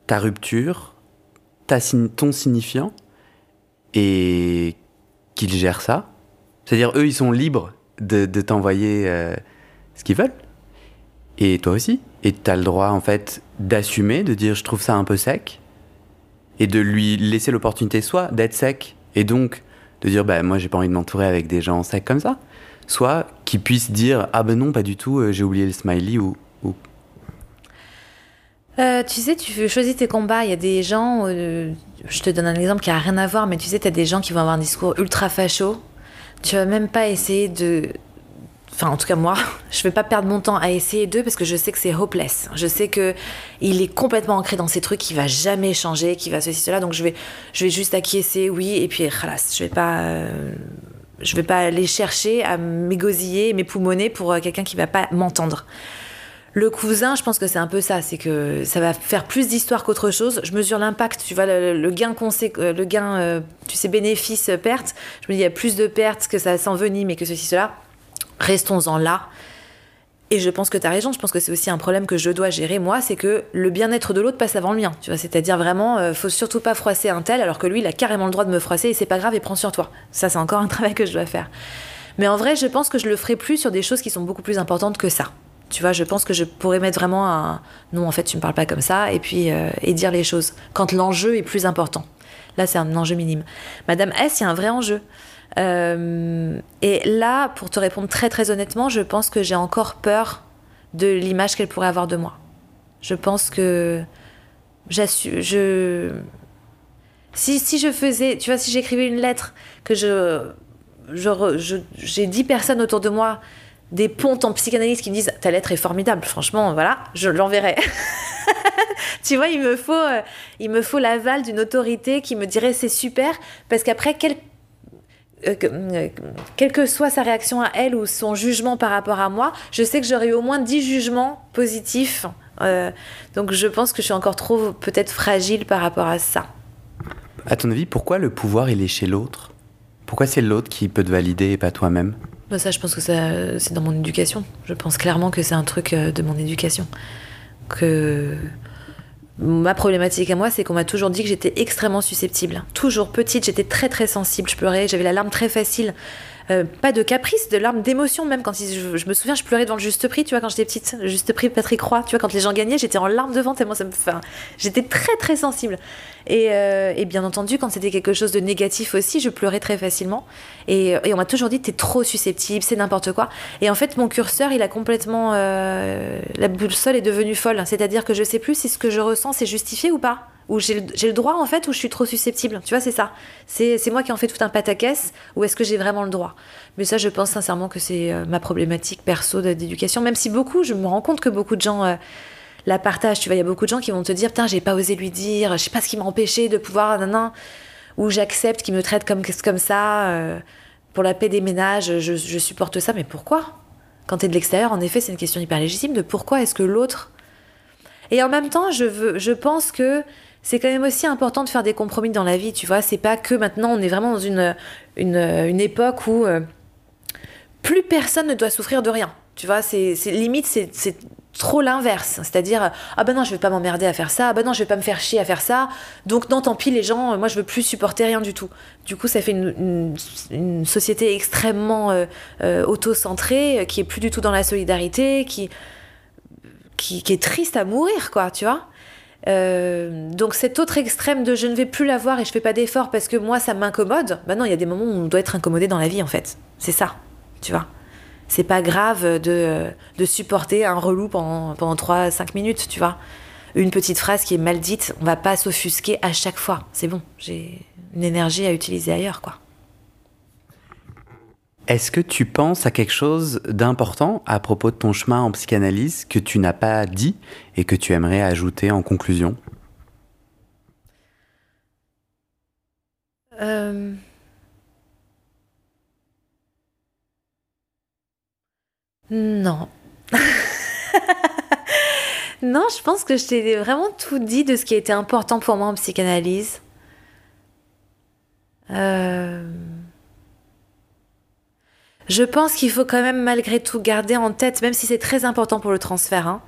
ta rupture, ta ton signifiant et qu'ils gèrent ça? C'est-à-dire eux ils sont libres de, de t'envoyer euh, ce qu'ils veulent? Et toi aussi? Et tu as le droit en fait d'assumer, de dire je trouve ça un peu sec et de lui laisser l'opportunité soit d'être sec Et donc, de dire, bah, moi, j'ai pas envie de m'entourer avec des gens secs comme ça. Soit qui puissent dire, ah ben non, pas du tout, euh, j'ai oublié le smiley ou. ou... Euh, tu sais, tu choisis tes combats. Il y a des gens, euh, je te donne un exemple qui a rien à voir, mais tu sais, tu as des gens qui vont avoir un discours ultra facho. Tu vas même pas essayer de. Enfin, en tout cas, moi, je vais pas perdre mon temps à essayer d'eux parce que je sais que c'est hopeless. Je sais que il est complètement ancré dans ces trucs, qu'il va jamais changer, qu'il va ceci, cela. Donc, je vais, je vais juste acquiescer, oui, et puis, khalas, je vais pas. euh, je vais pas aller chercher à m'égosiller, m'époumoner pour euh, quelqu'un qui va pas m'entendre. Le cousin, je pense que c'est un peu ça, c'est que ça va faire plus d'histoire qu'autre chose. Je mesure l'impact, tu vois, le, le gain, euh, le gain euh, tu sais, bénéfice, perte. Je me dis, il y a plus de pertes que ça s'envenime et que ceci, cela. Restons-en là. Et je pense que tu as raison, je pense que c'est aussi un problème que je dois gérer, moi, c'est que le bien-être de l'autre passe avant le mien. Tu vois, c'est-à-dire vraiment, euh, faut surtout pas froisser un tel, alors que lui, il a carrément le droit de me froisser et c'est pas grave et prends sur toi. Ça, c'est encore un travail que je dois faire. Mais en vrai, je pense que je le ferai plus sur des choses qui sont beaucoup plus importantes que ça. Tu vois, je pense que je pourrais mettre vraiment un non, en fait, tu me parles pas comme ça, et puis euh, et dire les choses quand l'enjeu est plus important. Là, c'est un enjeu minime. Madame S, il y a un vrai enjeu. Euh, et là, pour te répondre très très honnêtement, je pense que j'ai encore peur de l'image qu'elle pourrait avoir de moi. Je pense que j'assume, je si, si je faisais, tu vois, si j'écrivais une lettre que je, j'ai dix personnes autour de moi, des pontes en psychanalyse qui me disent ta lettre est formidable, franchement, voilà, je l'enverrai. tu vois, il me faut, euh, il me faut l'aval d'une autorité qui me dirait c'est super, parce qu'après, quel, euh, euh, quelle que soit sa réaction à elle ou son jugement par rapport à moi, je sais que j'aurais eu au moins 10 jugements positifs. Euh, donc je pense que je suis encore trop peut-être fragile par rapport à ça. À ton avis, pourquoi le pouvoir il est chez l'autre? Pourquoi c'est l'autre qui peut te valider et pas toi-même? Bah, ça, je pense que ça, c'est dans mon éducation. Je pense clairement que c'est un truc de mon éducation. Que ma problématique à moi, c'est qu'on m'a toujours dit que j'étais extrêmement susceptible. Toujours petite, j'étais très très sensible. Je pleurais, j'avais la larme très facile. Euh, pas de caprice, de larmes d'émotion même. Quand je, me souviens, je pleurais devant le juste prix, tu vois, quand j'étais petite. Juste prix Patrick Roy, tu vois, quand les gens gagnaient, j'étais en larmes devant tellement ça me. Enfin, j'étais très très sensible. Et, euh, et bien entendu, quand c'était quelque chose de négatif aussi, je pleurais très facilement. Et, et on m'a toujours dit, t'es trop susceptible, c'est n'importe quoi. Et en fait, mon curseur, il a complètement. euh, la boussole est devenue folle. C'est-à-dire que je sais plus si ce que je ressens, c'est justifié ou pas. Ou j'ai le, droit, en fait, ou je suis trop susceptible. Tu vois, c'est ça. C'est moi qui en fais tout un pataquès, ou est-ce que j'ai vraiment le droit? Mais ça, je pense sincèrement que c'est euh, ma problématique perso d'éducation. Même si beaucoup, je me rends compte que beaucoup de gens. euh, la partagent, tu vois, il y a beaucoup de gens qui vont te dire, putain, j'ai pas osé lui dire, je sais pas ce qui m'a empêché de pouvoir, ou j'accepte qu'il me traite comme, ça, euh, pour la paix des ménages, je, supporte ça, mais pourquoi? Quand t'es de l'extérieur, en effet, c'est une question hyper légitime de pourquoi est-ce que l'autre... Et en même temps, je pense que c'est quand même aussi important de faire des compromis dans la vie, tu vois, c'est pas que maintenant on est vraiment dans une, une, une époque où euh, plus personne ne doit souffrir de rien, tu vois, c'est limite, c'est trop l'inverse, c'est-à-dire ah ben non je vais pas m'emmerder à faire ça, ah ben non je vais pas me faire chier à faire ça, donc non tant pis les gens, moi je veux plus supporter rien du tout. Du coup ça fait une, une- société extrêmement euh, euh, auto-centrée, euh, qui est plus du tout dans la solidarité, qui, qui, qui est triste à mourir quoi, tu vois. Euh, donc cet autre extrême de je ne vais plus la voir et je fais pas d'effort parce que moi ça m'incommode, bah non il y a des moments où on doit être incommodé dans la vie en fait, c'est ça, tu vois. C'est pas grave de, de supporter un relou pendant, pendant 3-5 minutes, tu vois. Une petite phrase qui est mal dite, on va pas s'offusquer à chaque fois. C'est bon, j'ai une énergie à utiliser ailleurs, quoi. Est-ce que tu penses à quelque chose d'important à propos de ton chemin en psychanalyse que tu n'as pas dit et que tu aimerais ajouter en conclusion? Euh... Non. non, je pense que je t'ai vraiment tout dit de ce qui été important pour moi en psychanalyse. Euh... Je pense qu'il faut quand même malgré tout garder en tête, même si c'est très important pour le transfert, hein,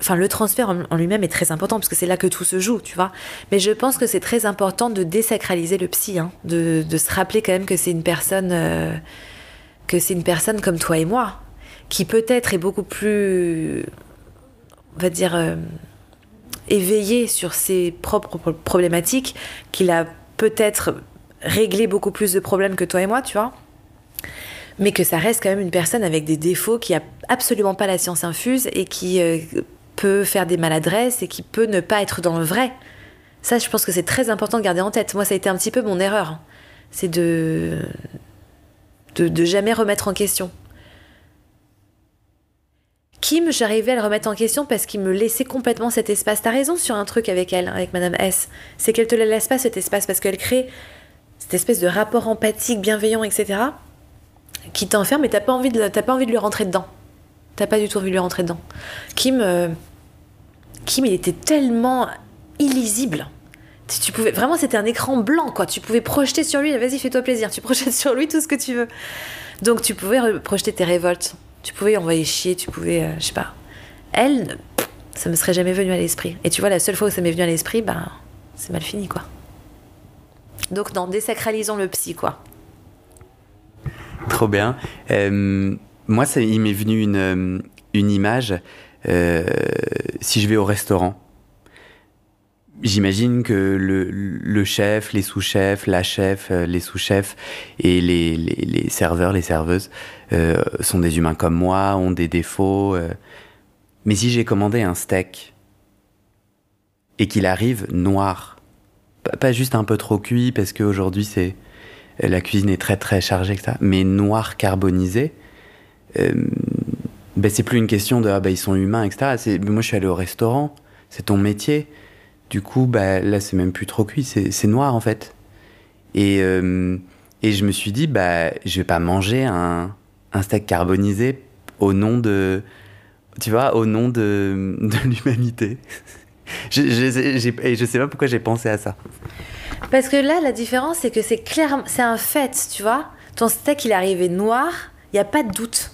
Enfin, le transfert en lui-même est très important parce que c'est là que tout se joue, tu vois. Mais je pense que c'est très important de désacraliser le psy, hein, de, se rappeler quand même que c'est une personne, euh, que c'est une personne comme toi et moi, qui peut-être est beaucoup plus, on va dire, euh, éveillée sur ses propres pro- problématiques, qu'il a peut-être régler beaucoup plus de problèmes que toi et moi, tu vois. Mais que ça reste quand même une personne avec des défauts qui a absolument pas la science infuse et qui euh, peut faire des maladresses et qui peut ne pas être dans le vrai. Ça, je pense que c'est très important de garder en tête. Moi, ça a été un petit peu mon erreur. hein. C'est de, de de jamais remettre en question. Kim, j'arrivais à le remettre en question parce qu'il me laissait complètement cet espace. T'as raison sur un truc avec elle, avec Madame S. C'est qu'elle te la laisse pas cet espace parce qu'elle crée cette espèce de rapport empathique, bienveillant, etc. qui t'enferme et t'as pas envie de, t'as pas envie de lui rentrer dedans. T'as pas du tout envie de lui rentrer dedans. Kim, euh, Kim, il était tellement illisible. Tu pouvais, vraiment, c'était un écran blanc, quoi. Tu pouvais projeter sur lui, vas-y, fais-toi plaisir. Tu projettes sur lui tout ce que tu veux. Donc, tu pouvais projeter tes révoltes. Tu pouvais envoyer chier, tu pouvais, euh, je sais pas. Elle, ça me serait jamais venu à l'esprit. Et tu vois, la seule fois où ça m'est venu à l'esprit, ben, c'est mal fini, quoi. Donc, non, désacralisons le psy, quoi. Trop bien. Euh, moi, il m'est venu une, euh, une image. euh, si je vais au restaurant, j'imagine que le, le chef, les sous-chefs, la chef, les sous-chefs et les, les, serveurs, les serveuses sont des humains comme moi, ont des défauts. Mais si j'ai commandé un steak et qu'il arrive noir, pas, pas juste un peu trop cuit parce qu'aujourd'hui c'est la cuisine est très très chargée mais noir carbonisé, euh, ben c'est plus une question de ah ben ils sont humains etc. Moi je suis allé au restaurant, c'est ton métier. Du coup bah là c'est même plus trop cuit, c'est noir en fait. Et euh, et je me suis dit bah je vais pas manger un steak carbonisé au nom de tu vois au nom de l'humanité. je, et je sais pas pourquoi j'ai pensé à ça. Parce que là, la différence, c'est que c'est clair, c'est un fait, tu vois. Ton steak, il est arrivé noir, il n'y a pas de doute.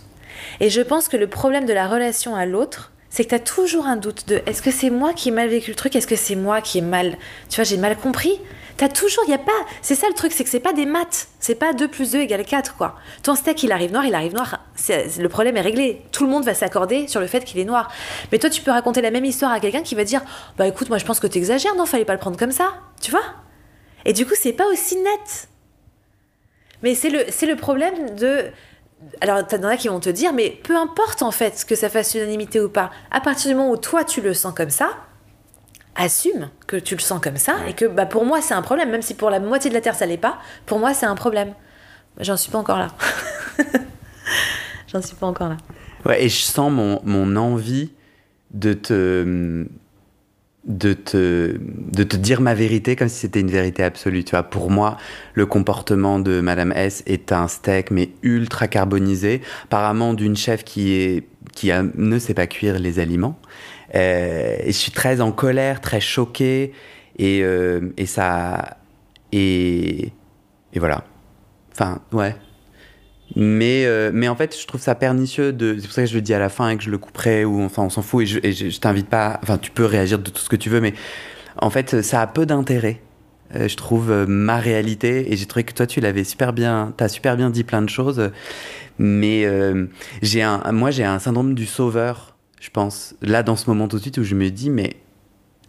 Et je pense que le problème de la relation à l'autre, c'est que tu as toujours un doute de est-ce que c'est moi qui ai mal vécu le truc, est-ce que c'est moi qui ai mal, tu vois, j'ai mal compris? T'as toujours, il y a pas, c'est ça le truc, c'est que c'est pas des maths, c'est pas 2 plus 2 égale 4, quoi. Ton steak, il arrive noir, il arrive noir, le problème est réglé. Tout le monde va s'accorder sur le fait qu'il est noir. Mais toi, tu peux raconter la même histoire à quelqu'un qui va dire, bah écoute, moi je pense que t'exagères, non, fallait pas le prendre comme ça, tu vois? Et du coup, c'est pas aussi net. Mais c'est le, c'est le problème de. Alors, t'en as qui vont te dire, mais peu importe en fait que ça fasse unanimité ou pas. À partir du moment où toi tu le sens comme ça, assume que tu le sens comme ça et que bah, pour moi c'est un problème, même si pour la moitié de la Terre ça l'est pas, pour moi c'est un problème. J'en suis pas encore là. J'en suis pas encore là. Ouais, et je sens mon, mon envie de te, de, te, de te dire ma vérité comme si c'était une vérité absolue. Tu vois, pour moi, le comportement de Madame S est un steak, mais ultra carbonisé, apparemment d'une chef qui, est, qui ne sait pas cuire les aliments. Euh, je suis très en colère, très choqué, et, euh, et ça. Et, et voilà. Enfin, ouais. Mais, euh, mais en fait, je trouve ça pernicieux. De... C'est pour ça que je le dis à la fin et que je le couperai, ou enfin, on s'en fout. Et je, t'invite pas. Enfin, tu peux réagir de tout ce que tu veux, mais en fait, ça a peu d'intérêt. Euh, je trouve euh, ma réalité, et j'ai trouvé que toi, tu l'avais super bien. T'as super bien dit plein de choses. Mais j'ai un, moi, j'ai un syndrome du sauveur, je pense. Là, dans ce moment tout de suite, où je me dis, mais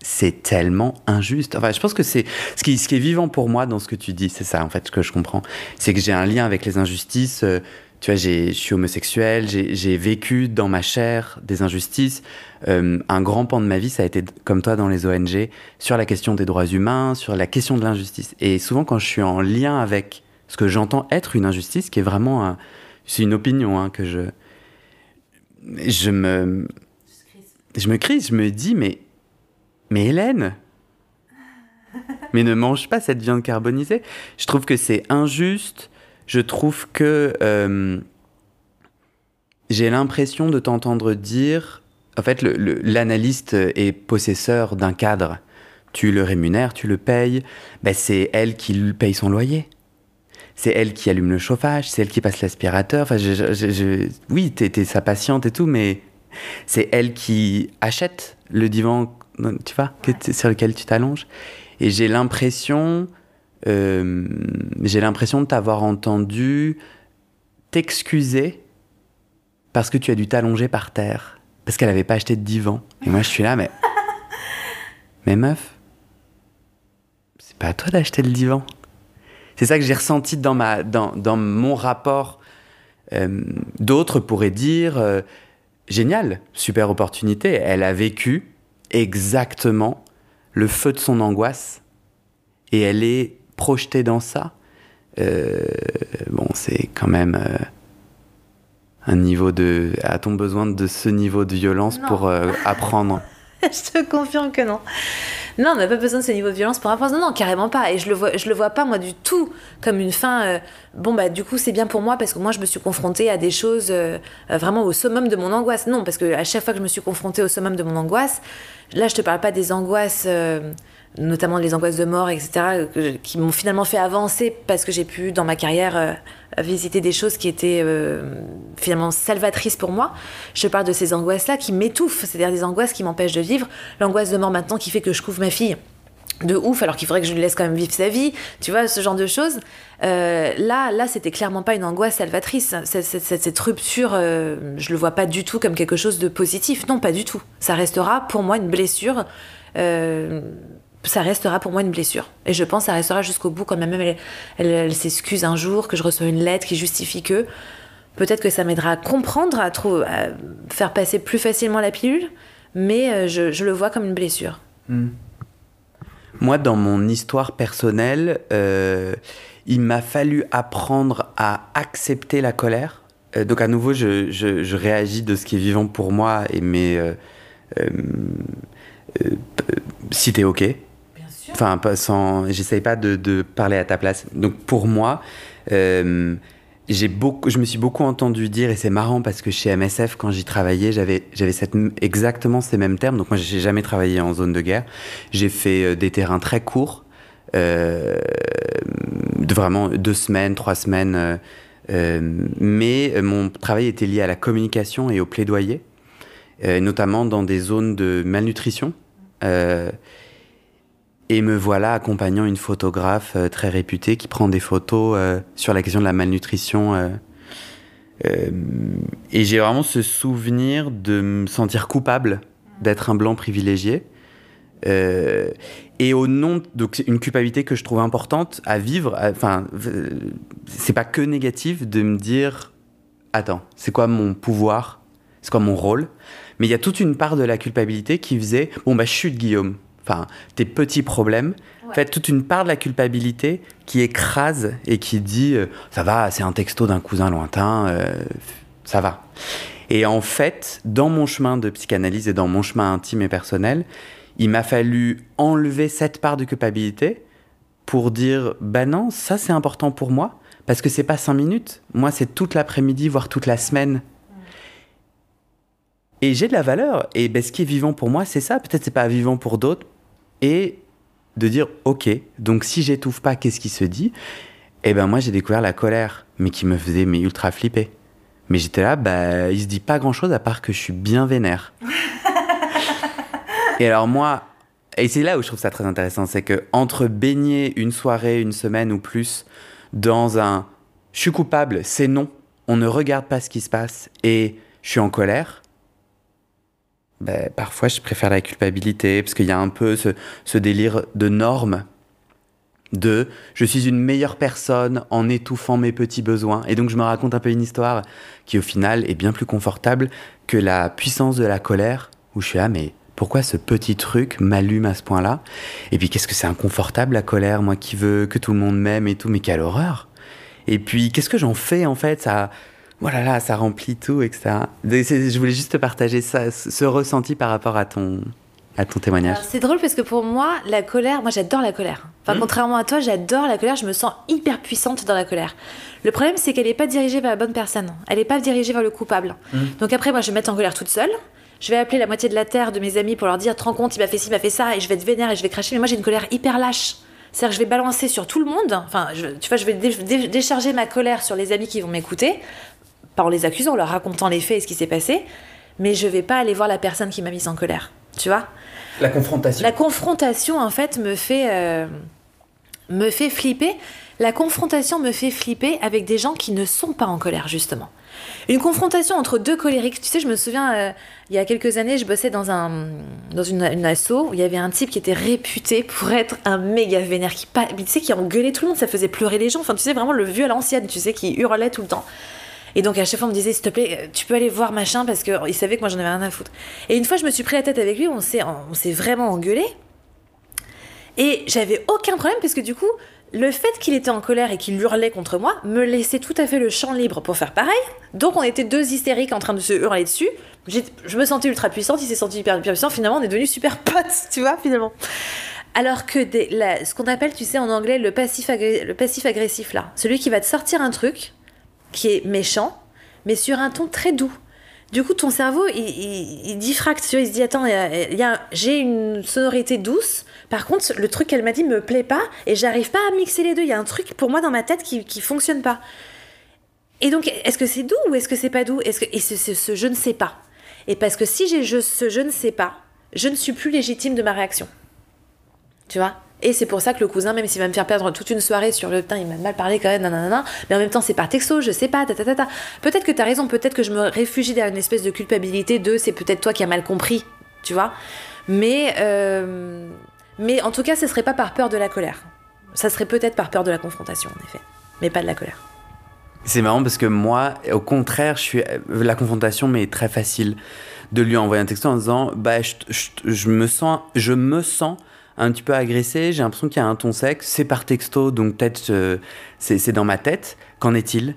c'est tellement injuste. Enfin, je pense que c'est ce qui, ce qui est vivant pour moi dans ce que tu dis, c'est ça en fait ce que je comprends, c'est que j'ai un lien avec les injustices. euh, tu vois, je suis homosexuel, j'ai j'ai vécu dans ma chair des injustices. Euh, un grand pan de ma vie, ça a été comme toi dans les ONG sur la question des droits humains, sur la question de l'injustice. Et souvent, quand je suis en lien avec ce que j'entends être une injustice, qui est vraiment, un- c'est une opinion hein, que je, je me, je me crise, je me dis mais mais Hélène? Mais ne mange pas cette viande carbonisée. Je trouve que c'est injuste. Je trouve que euh, j'ai l'impression de t'entendre dire. En fait, l'analyste est possesseur d'un cadre. Tu le rémunères, tu le payes. Ben, c'est elle qui paye son loyer. C'est elle qui allume le chauffage, c'est elle qui passe l'aspirateur. Enfin, je, je- oui, t'es sa patiente et tout, mais c'est elle qui achète le divan, tu vois, sur lequel tu t'allonges. Et j'ai l'impression, euh, j'ai l'impression de t'avoir entendu t'excuser parce que tu as dû t'allonger par terre, parce qu'elle n'avait pas acheté de divan. Et moi, je suis là, mais, mais meuf, c'est pas à toi d'acheter le divan. C'est ça que j'ai ressenti dans, ma, dans, dans mon rapport. Euh, D'autres pourraient dire euh, génial, super opportunité. Elle a vécu exactement le feu de son angoisse et elle est projetée dans ça. Euh, bon, c'est quand même euh, un niveau de. A-t-on besoin de ce niveau de violence Non. pour euh, apprendre? je te confirme que non. Non, on n'a pas besoin de ce niveau de violence pour apprendre. Non, non, carrément pas. Et je le vois, je le vois pas moi du tout comme une fin. euh, bon bah du coup c'est bien pour moi parce que moi je me suis confrontée à des choses euh, euh, vraiment au summum de mon angoisse. Non, parce que à chaque fois que je me suis confrontée au summum de mon angoisse, là je te parle pas des angoisses. Notamment les angoisses de mort, etc., qui m'ont finalement fait avancer parce que j'ai pu, dans ma carrière, euh, visiter des choses qui étaient euh, finalement salvatrices pour moi. Je parle de ces angoisses-là qui m'étouffent, c'est-à-dire des angoisses qui m'empêchent de vivre. L'angoisse de mort maintenant qui fait que je couvre ma fille de ouf alors qu'il faudrait que je lui laisse quand même vivre sa vie, tu vois, ce genre de choses. Euh, là, là, c'était clairement pas une angoisse salvatrice. Cette, cette- cette- cette rupture, euh, je le vois pas du tout comme quelque chose de positif. Non, pas du tout. Ça restera pour moi une blessure. euh, ça restera pour moi une blessure. Et je pense que ça restera jusqu'au bout quand même. Elle, elle, elle s'excuse un jour, que je reçois une lettre qui justifie que. Peut-être que ça m'aidera à comprendre, à, trou- à faire passer plus facilement la pilule, mais euh, je, je le vois comme une blessure. Moi, dans mon histoire personnelle, euh, il m'a fallu apprendre à accepter la colère. Euh, donc, à nouveau, je, je- je réagis de ce qui est vivant pour moi et mais euh, euh, euh, p- si t'es ok. Enfin, sans. J'essaye pas de, parler à ta place. Donc, pour moi, euh, j'ai beaucoup, je me suis beaucoup entendu dire, et c'est marrant parce que chez MSF, quand j'y travaillais, j'avais, j'avais exactement ces mêmes termes. Donc, moi, j'ai jamais travaillé en zone de guerre. J'ai fait euh, des terrains très courts, euh, vraiment deux semaines, trois semaines. mais mon travail était lié à la communication et au plaidoyer, notamment dans des zones de malnutrition. Et me voilà accompagnant une photographe euh, très réputée qui prend des photos euh, sur la question de la malnutrition. euh, et j'ai vraiment ce souvenir de me sentir coupable d'être un blanc privilégié. Et au nom, donc une culpabilité que je trouve importante à vivre. Enfin, c'est pas que négatif de me dire, attends, c'est quoi mon pouvoir, c'est quoi mon rôle. Mais il y a toute une part de la culpabilité qui faisait, bon bah chute Guillaume. Enfin, tes petits problèmes. En fait, toute une part de la culpabilité qui écrase et qui dit, euh, ça va, c'est un texto d'un cousin lointain, euh, ça va. Et en fait, dans mon chemin de psychanalyse et dans mon chemin intime et personnel, il m'a fallu enlever cette part de culpabilité pour dire bah non, ça c'est important pour moi parce que c'est pas cinq minutes. Moi, c'est toute l'après-midi, voire toute la semaine. Et j'ai de la valeur. Et ben, ce qui est vivant pour moi, c'est ça. Peut-être c'est pas vivant pour d'autres. Et de dire ok, donc si j'étouffe pas, qu'est-ce qui se dit? Et ben moi, j'ai découvert la colère, mais qui me faisait mais ultra flipper. Mais j'étais là, bah, il se dit pas grand-chose à part que je suis bien vénère. Et alors moi, et c'est là où je trouve ça très intéressant, c'est que entre baigner une soirée, une semaine ou plus dans un je suis coupable, c'est non, on ne regarde pas ce qui se passe et je suis en colère, ben, parfois je préfère la culpabilité parce qu'il y a un peu ce, délire de normes de je suis une meilleure personne en étouffant mes petits besoins et donc je me raconte un peu une histoire qui au final est bien plus confortable que la puissance de la colère où je suis là mais pourquoi ce petit truc m'allume à ce point-là? Et puis qu'est-ce que c'est inconfortable la colère, moi qui veux que tout le monde m'aime et tout, mais quelle horreur! Et puis qu'est-ce que j'en fais en fait? Ça, voilà là, ça remplit tout, etc. Je voulais juste te partager ça, ce ressenti par rapport à ton, à ton témoignage. C'est drôle parce que pour moi, la colère, moi j'adore la colère. Enfin, contrairement à toi, j'adore la colère, je me sens hyper puissante dans la colère. Le problème, c'est qu'elle n'est pas dirigée vers la bonne personne. Elle n'est pas dirigée vers le coupable. Donc après, moi, je vais me mettre en colère toute seule. Je vais appeler la moitié de la terre de mes amis pour leur dire, te rends compte, il m'a fait ci, il m'a fait ça, et je vais être vénère et je vais cracher. Mais moi, j'ai une colère hyper lâche. C'est-à-dire que je vais balancer sur tout le monde. Enfin, je- tu vois, je vais dé- dé- décharger ma colère sur les amis qui vont m'écouter, pas en les accusant, en leur racontant les faits et ce qui s'est passé. Mais je vais pas aller voir la personne qui m'a mise en colère. Tu vois? La confrontation. la confrontation, en fait, me fait, euh, me fait flipper. La confrontation me fait flipper avec des gens qui ne sont pas en colère, justement. Une confrontation entre deux colériques. Tu sais, je me souviens, euh, il y a quelques années, je bossais dans, un, dans une, une asso où il y avait un type qui était réputé pour être un méga vénère, qui, tu sais, qui engueulait tout le monde, ça faisait pleurer les gens. Enfin, tu sais, vraiment le vieux à l'ancienne, tu sais, qui hurlait tout le temps. Et donc à chaque fois on me disait s'il te plaît euh, tu peux aller voir machin parce qu'il savait que moi j'en avais rien à foutre. Et une fois je me suis pris la tête avec lui, on s'est on s'est vraiment engueulé. Et j'avais aucun problème parce que du coup le fait qu'il était en colère et qu'il hurlait contre moi me laissait tout à fait le champ libre pour faire pareil. Donc on était deux hystériques en train de se hurler dessus. Je me sentais ultra puissante, il s'est senti hyper, puissant. Finalement on est devenus super potes, tu vois finalement. Alors que ce qu'on appelle, tu sais, en anglais, le passif agressif, là, celui qui va te sortir un truc qui est méchant, mais sur un ton très doux. Du coup, ton cerveau, il, il, il se dit, attends, j'ai une sonorité douce, par contre, le truc qu'elle m'a dit me plaît pas, et j'arrive pas à mixer les deux. Il y a un truc pour moi dans ma tête qui, qui fonctionne pas. Et donc, est-ce que c'est doux ou est-ce que c'est pas doux? Est-ce que, Et ce, ce- ce je ne sais pas. Et parce que si j'ai ce je ne sais pas, je ne suis plus légitime de ma réaction. Tu vois? Et c'est pour ça que le cousin, même s'il va me faire perdre toute une soirée sur le putain, il m'a mal parlé quand même, nanana, mais en même temps, c'est par texto, je sais pas, ta, ta, ta. Peut-être que t'as raison, peut-être que je me réfugie derrière une espèce de culpabilité de c'est peut-être toi qui as mal compris, tu vois Mais, euh, mais en tout cas, ce serait pas par peur de la colère. Ça serait peut-être par peur de la confrontation, en effet. Mais pas de la colère. C'est marrant parce que moi, au contraire, je suis la confrontation m'est très facile de lui envoyer un texto en disant bah je- je me sens je me sens un petit peu agressé, j'ai l'impression qu'il y a un ton sec, c'est par texto donc peut-être euh, c'est dans ma tête. Qu'en est-il?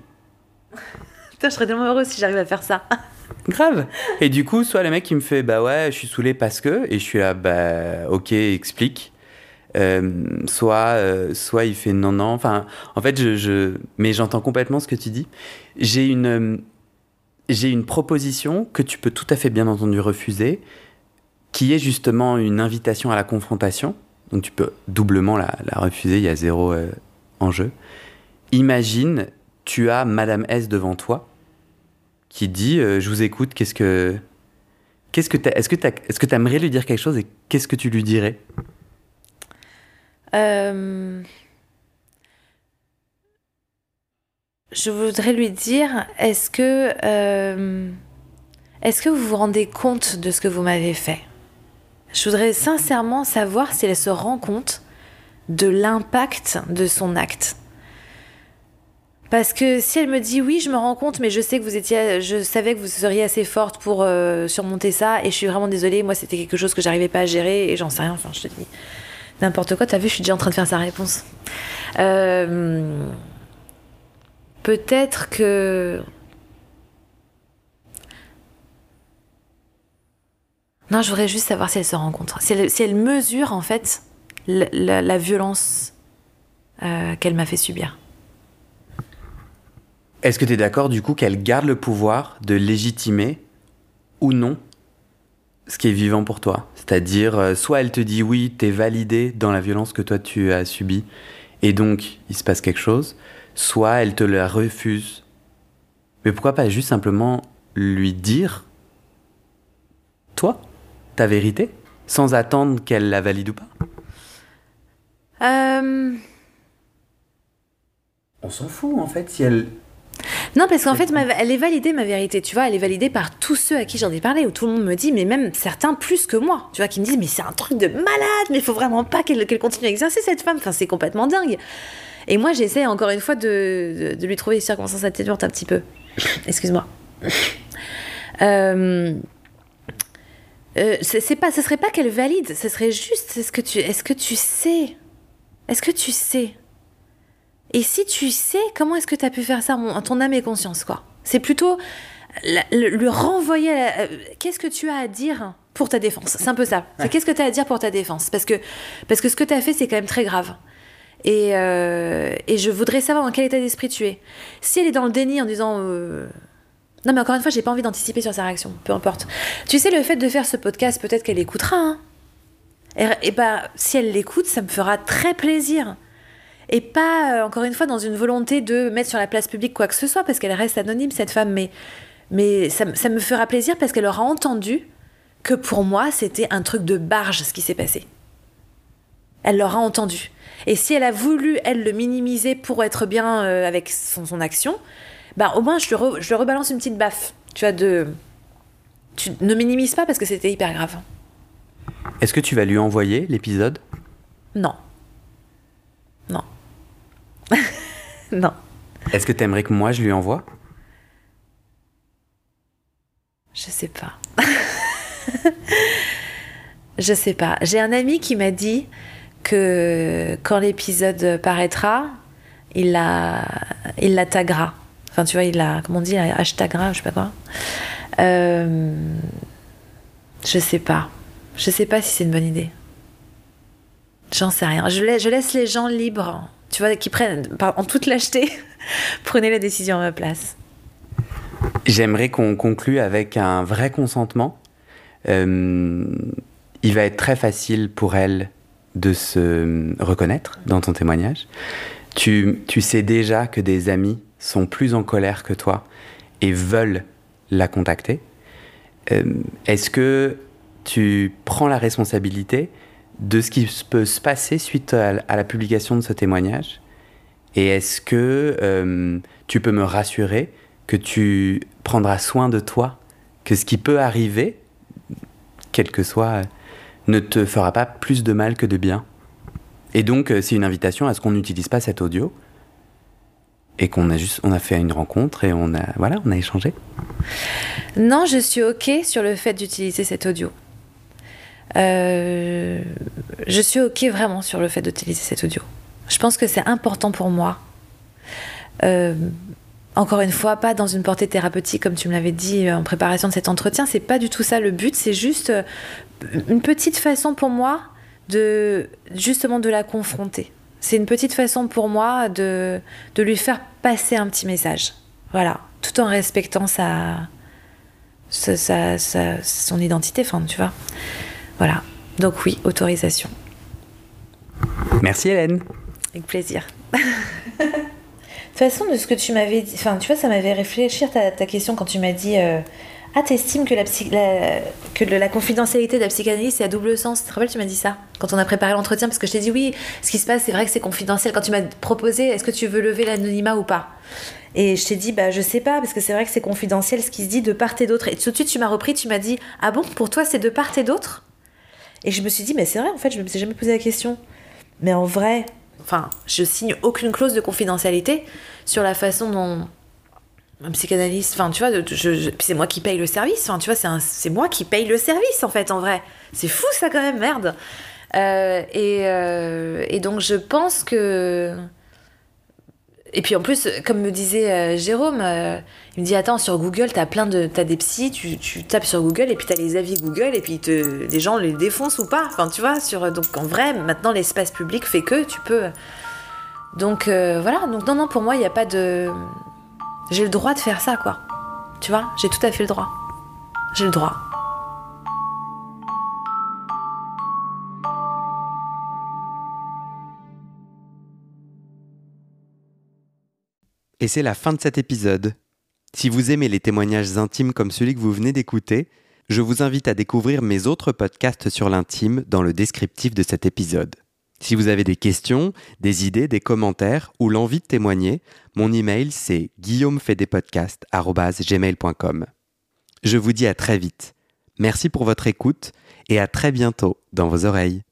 Putain, je serais tellement heureuse si j'arrive à faire ça. Grave. Et du coup, soit le mec qui me fait bah ouais, je suis saoulé parce que et je suis là bah OK, explique. Euh, soit euh, soit il fait non non enfin en fait je, je mais j'entends complètement ce que tu dis j'ai une j'ai une proposition que tu peux tout à fait bien entendu refuser qui est justement une invitation à la confrontation. Donc tu peux doublement la, refuser il y a zéro euh, enjeu. Imagine tu as Madame S devant toi qui dit euh, je vous écoute qu'est-ce que qu'est-ce est-ce que t'as- est-ce tu aimerais lui dire quelque chose et qu'est-ce que tu lui dirais? Euh, Je voudrais lui dire, est-ce que, est-ce que vous vous rendez compte de ce que vous m'avez fait? Je voudrais sincèrement savoir si elle se rend compte de l'impact de son acte. Parce que si elle me dit oui, je me rends compte, mais je sais que vous étiez, je savais que vous seriez assez forte pour euh, surmonter ça, et je suis vraiment désolée. Moi, c'était quelque chose que j'arrivais pas à gérer, et j'en sais rien. Enfin, je te dis n'importe quoi. T'as vu, je suis déjà en train de faire sa réponse. Euh, Peut-être que. Non, je voudrais juste savoir si elle se rencontre, si elle, si elle mesure en fait la violence euh, qu'elle m'a fait subir. Est-ce que tu es d'accord du coup qu'elle garde le pouvoir de légitimer ou non ce qui est vivant pour toi? C'est-à-dire, euh, soit elle te dit oui, t'es validé dans la violence que toi tu as subie, et donc il se passe quelque chose, soit elle te la refuse. Mais pourquoi pas juste simplement lui dire, toi, ta vérité, sans attendre qu'elle la valide ou pas? Euh, On s'en fout en fait si elle... Non, parce qu'en fait, ma- elle est validée, ma vérité, tu vois, elle est validée par tous ceux à qui j'en ai parlé, où tout le monde me dit, mais même certains plus que moi, tu vois, qui me disent, mais c'est un truc de malade, mais il faut vraiment pas qu'elle continue à exercer cette femme, enfin, c'est complètement dingue. Et moi, j'essaie encore une fois de, de- de lui trouver des circonstances atténuantes un petit peu. Excuse-moi. Euh, euh, c'est pas, ce serait pas qu'elle valide, ce serait juste, est-ce que tu, est-ce que tu sais, est-ce que tu sais? Et si tu sais, comment est-ce que tu as pu faire ça? En ton âme et conscience, quoi. C'est plutôt le, le renvoyer euh, Qu'est-ce que tu as à dire pour ta défense? C'est un peu ça. C'est qu'est-ce que tu as à dire pour ta défense? Parce que, parce que ce que tu as fait, c'est quand même très grave. Et, euh, et je voudrais savoir dans quel état d'esprit tu es. Si elle est dans le déni en disant... euh, Non mais encore une fois, j'ai pas envie d'anticiper sur sa réaction, peu importe. Tu sais, le fait de faire ce podcast, peut-être qu'elle écoutera. Hein et, et bah, si elle l'écoute, ça me fera très plaisir et pas euh, encore une fois dans une volonté de mettre sur la place publique quoi que ce soit parce qu'elle reste anonyme cette femme mais mais ça, me- ça me fera plaisir parce qu'elle aura entendu que pour moi c'était un truc de barge ce qui s'est passé elle l'aura entendu et si elle a voulu elle le minimiser pour être bien euh, avec son action bah, au moins, je le, re- je rebalance une petite baffe. Tu vois, de. Tu ne minimises pas parce que c'était hyper grave. Est-ce que tu vas lui envoyer l'épisode? Non. Non. non. Est-ce que tu aimerais que moi je lui envoie? Je sais pas. je sais pas. J'ai un ami qui m'a dit que quand l'épisode paraîtra, il la, il la taguera. Enfin, tu vois, il la, comment on dit, la hashtagera, je sais pas quoi. Euh, je sais pas. Je sais pas si c'est une bonne idée. J'en sais rien. Je laisse, les gens libres, tu vois, qui prennent, en toute lâcheté, prenez la décision à ma place. J'aimerais qu'on conclue avec un vrai consentement. Euh, il va être très facile pour elle de se reconnaître dans ton témoignage. Tu sais déjà que des amis sont plus en colère que toi et veulent la contacter. Euh, Est-ce que tu prends la responsabilité de ce qui peut se passer suite à, la publication de ce témoignage? Et est-ce que euh, tu peux me rassurer que tu prendras soin de toi, que ce qui peut arriver, quel que soit, ne te fera pas plus de mal que de bien? Et donc, euh, c'est une invitation à ce qu'on n'utilise pas cet audio et qu'on a juste, on a fait une rencontre et on a, voilà, on a échangé. Non, je suis OK sur le fait d'utiliser cet audio. Euh, je suis OK vraiment sur le fait d'utiliser cet audio. Je pense que c'est important pour moi. Euh, encore une fois, pas dans une portée thérapeutique comme tu me l'avais dit euh, en préparation de cet entretien. C'est pas du tout ça le but. C'est juste une petite façon pour moi de justement de la confronter. C'est une petite façon pour moi de, de lui faire passer un petit message. Voilà, tout en respectant sa, sa, sa- sa- son identité, enfin, tu vois. Voilà. Donc oui, autorisation. Merci Hélène. Avec plaisir. de toute façon, de ce que tu m'avais dit, enfin, tu vois, ça m'avait réfléchir ta, ta question quand tu m'as dit euh, Ah, t'estimes que, la, que la confidentialité de la psychanalyse, c'est à double sens? Tu te rappelles, tu m'as dit ça quand on a préparé l'entretien Parce que je t'ai dit Oui, ce qui se passe, c'est vrai que c'est confidentiel. Quand tu m'as proposé Est-ce que tu veux lever l'anonymat ou pas? Et je t'ai dit Bah, je sais pas, parce que c'est vrai que c'est confidentiel ce qui se dit de part et d'autre. Et tout de suite, tu m'as repris, tu m'as dit Ah bon, pour toi, c'est de part et d'autre? Et je me suis dit Mais c'est vrai, en fait, je me suis jamais posé la question. Mais en vrai, enfin, je signe aucune clause de confidentialité sur la façon dont un psychanalyste, enfin, tu vois, je, je- c'est moi qui paye le service, enfin, tu vois, c'est un- c'est moi qui paye le service, en fait, en vrai. C'est fou, ça, quand même, merde. Euh, et, euh, et donc, je pense que. Et puis en plus, comme me disait euh, Jérôme, euh, il me dit Attends, sur Google, t'as plein de. T'as des psys, tu, tu tapes sur Google et puis t'as les avis Google et puis les gens les défoncent ou pas. Enfin, tu vois, sur, donc en vrai, maintenant l'espace public fait que tu peux. Donc euh, voilà, donc non, non, pour moi, il n'y a pas de. J'ai le droit de faire ça, quoi. Tu vois, j'ai tout à fait le droit. J'ai le droit. Et c'est la fin de cet épisode. Si vous aimez les témoignages intimes comme celui que vous venez d'écouter, je vous invite à découvrir mes autres podcasts sur l'intime dans le descriptif de cet épisode. Si vous avez des questions, des idées, des commentaires ou l'envie de témoigner, mon email c'est guillaumefedepodcast.gmail.com. Je vous dis à très vite. Merci pour votre écoute et à très bientôt dans vos oreilles.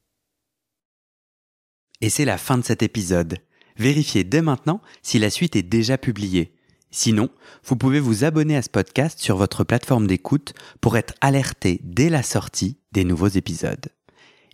Et c'est la fin de cet épisode. Vérifiez dès maintenant si la suite est déjà publiée. Sinon, vous pouvez vous abonner à ce podcast sur votre plateforme d'écoute pour être alerté dès la sortie des nouveaux épisodes.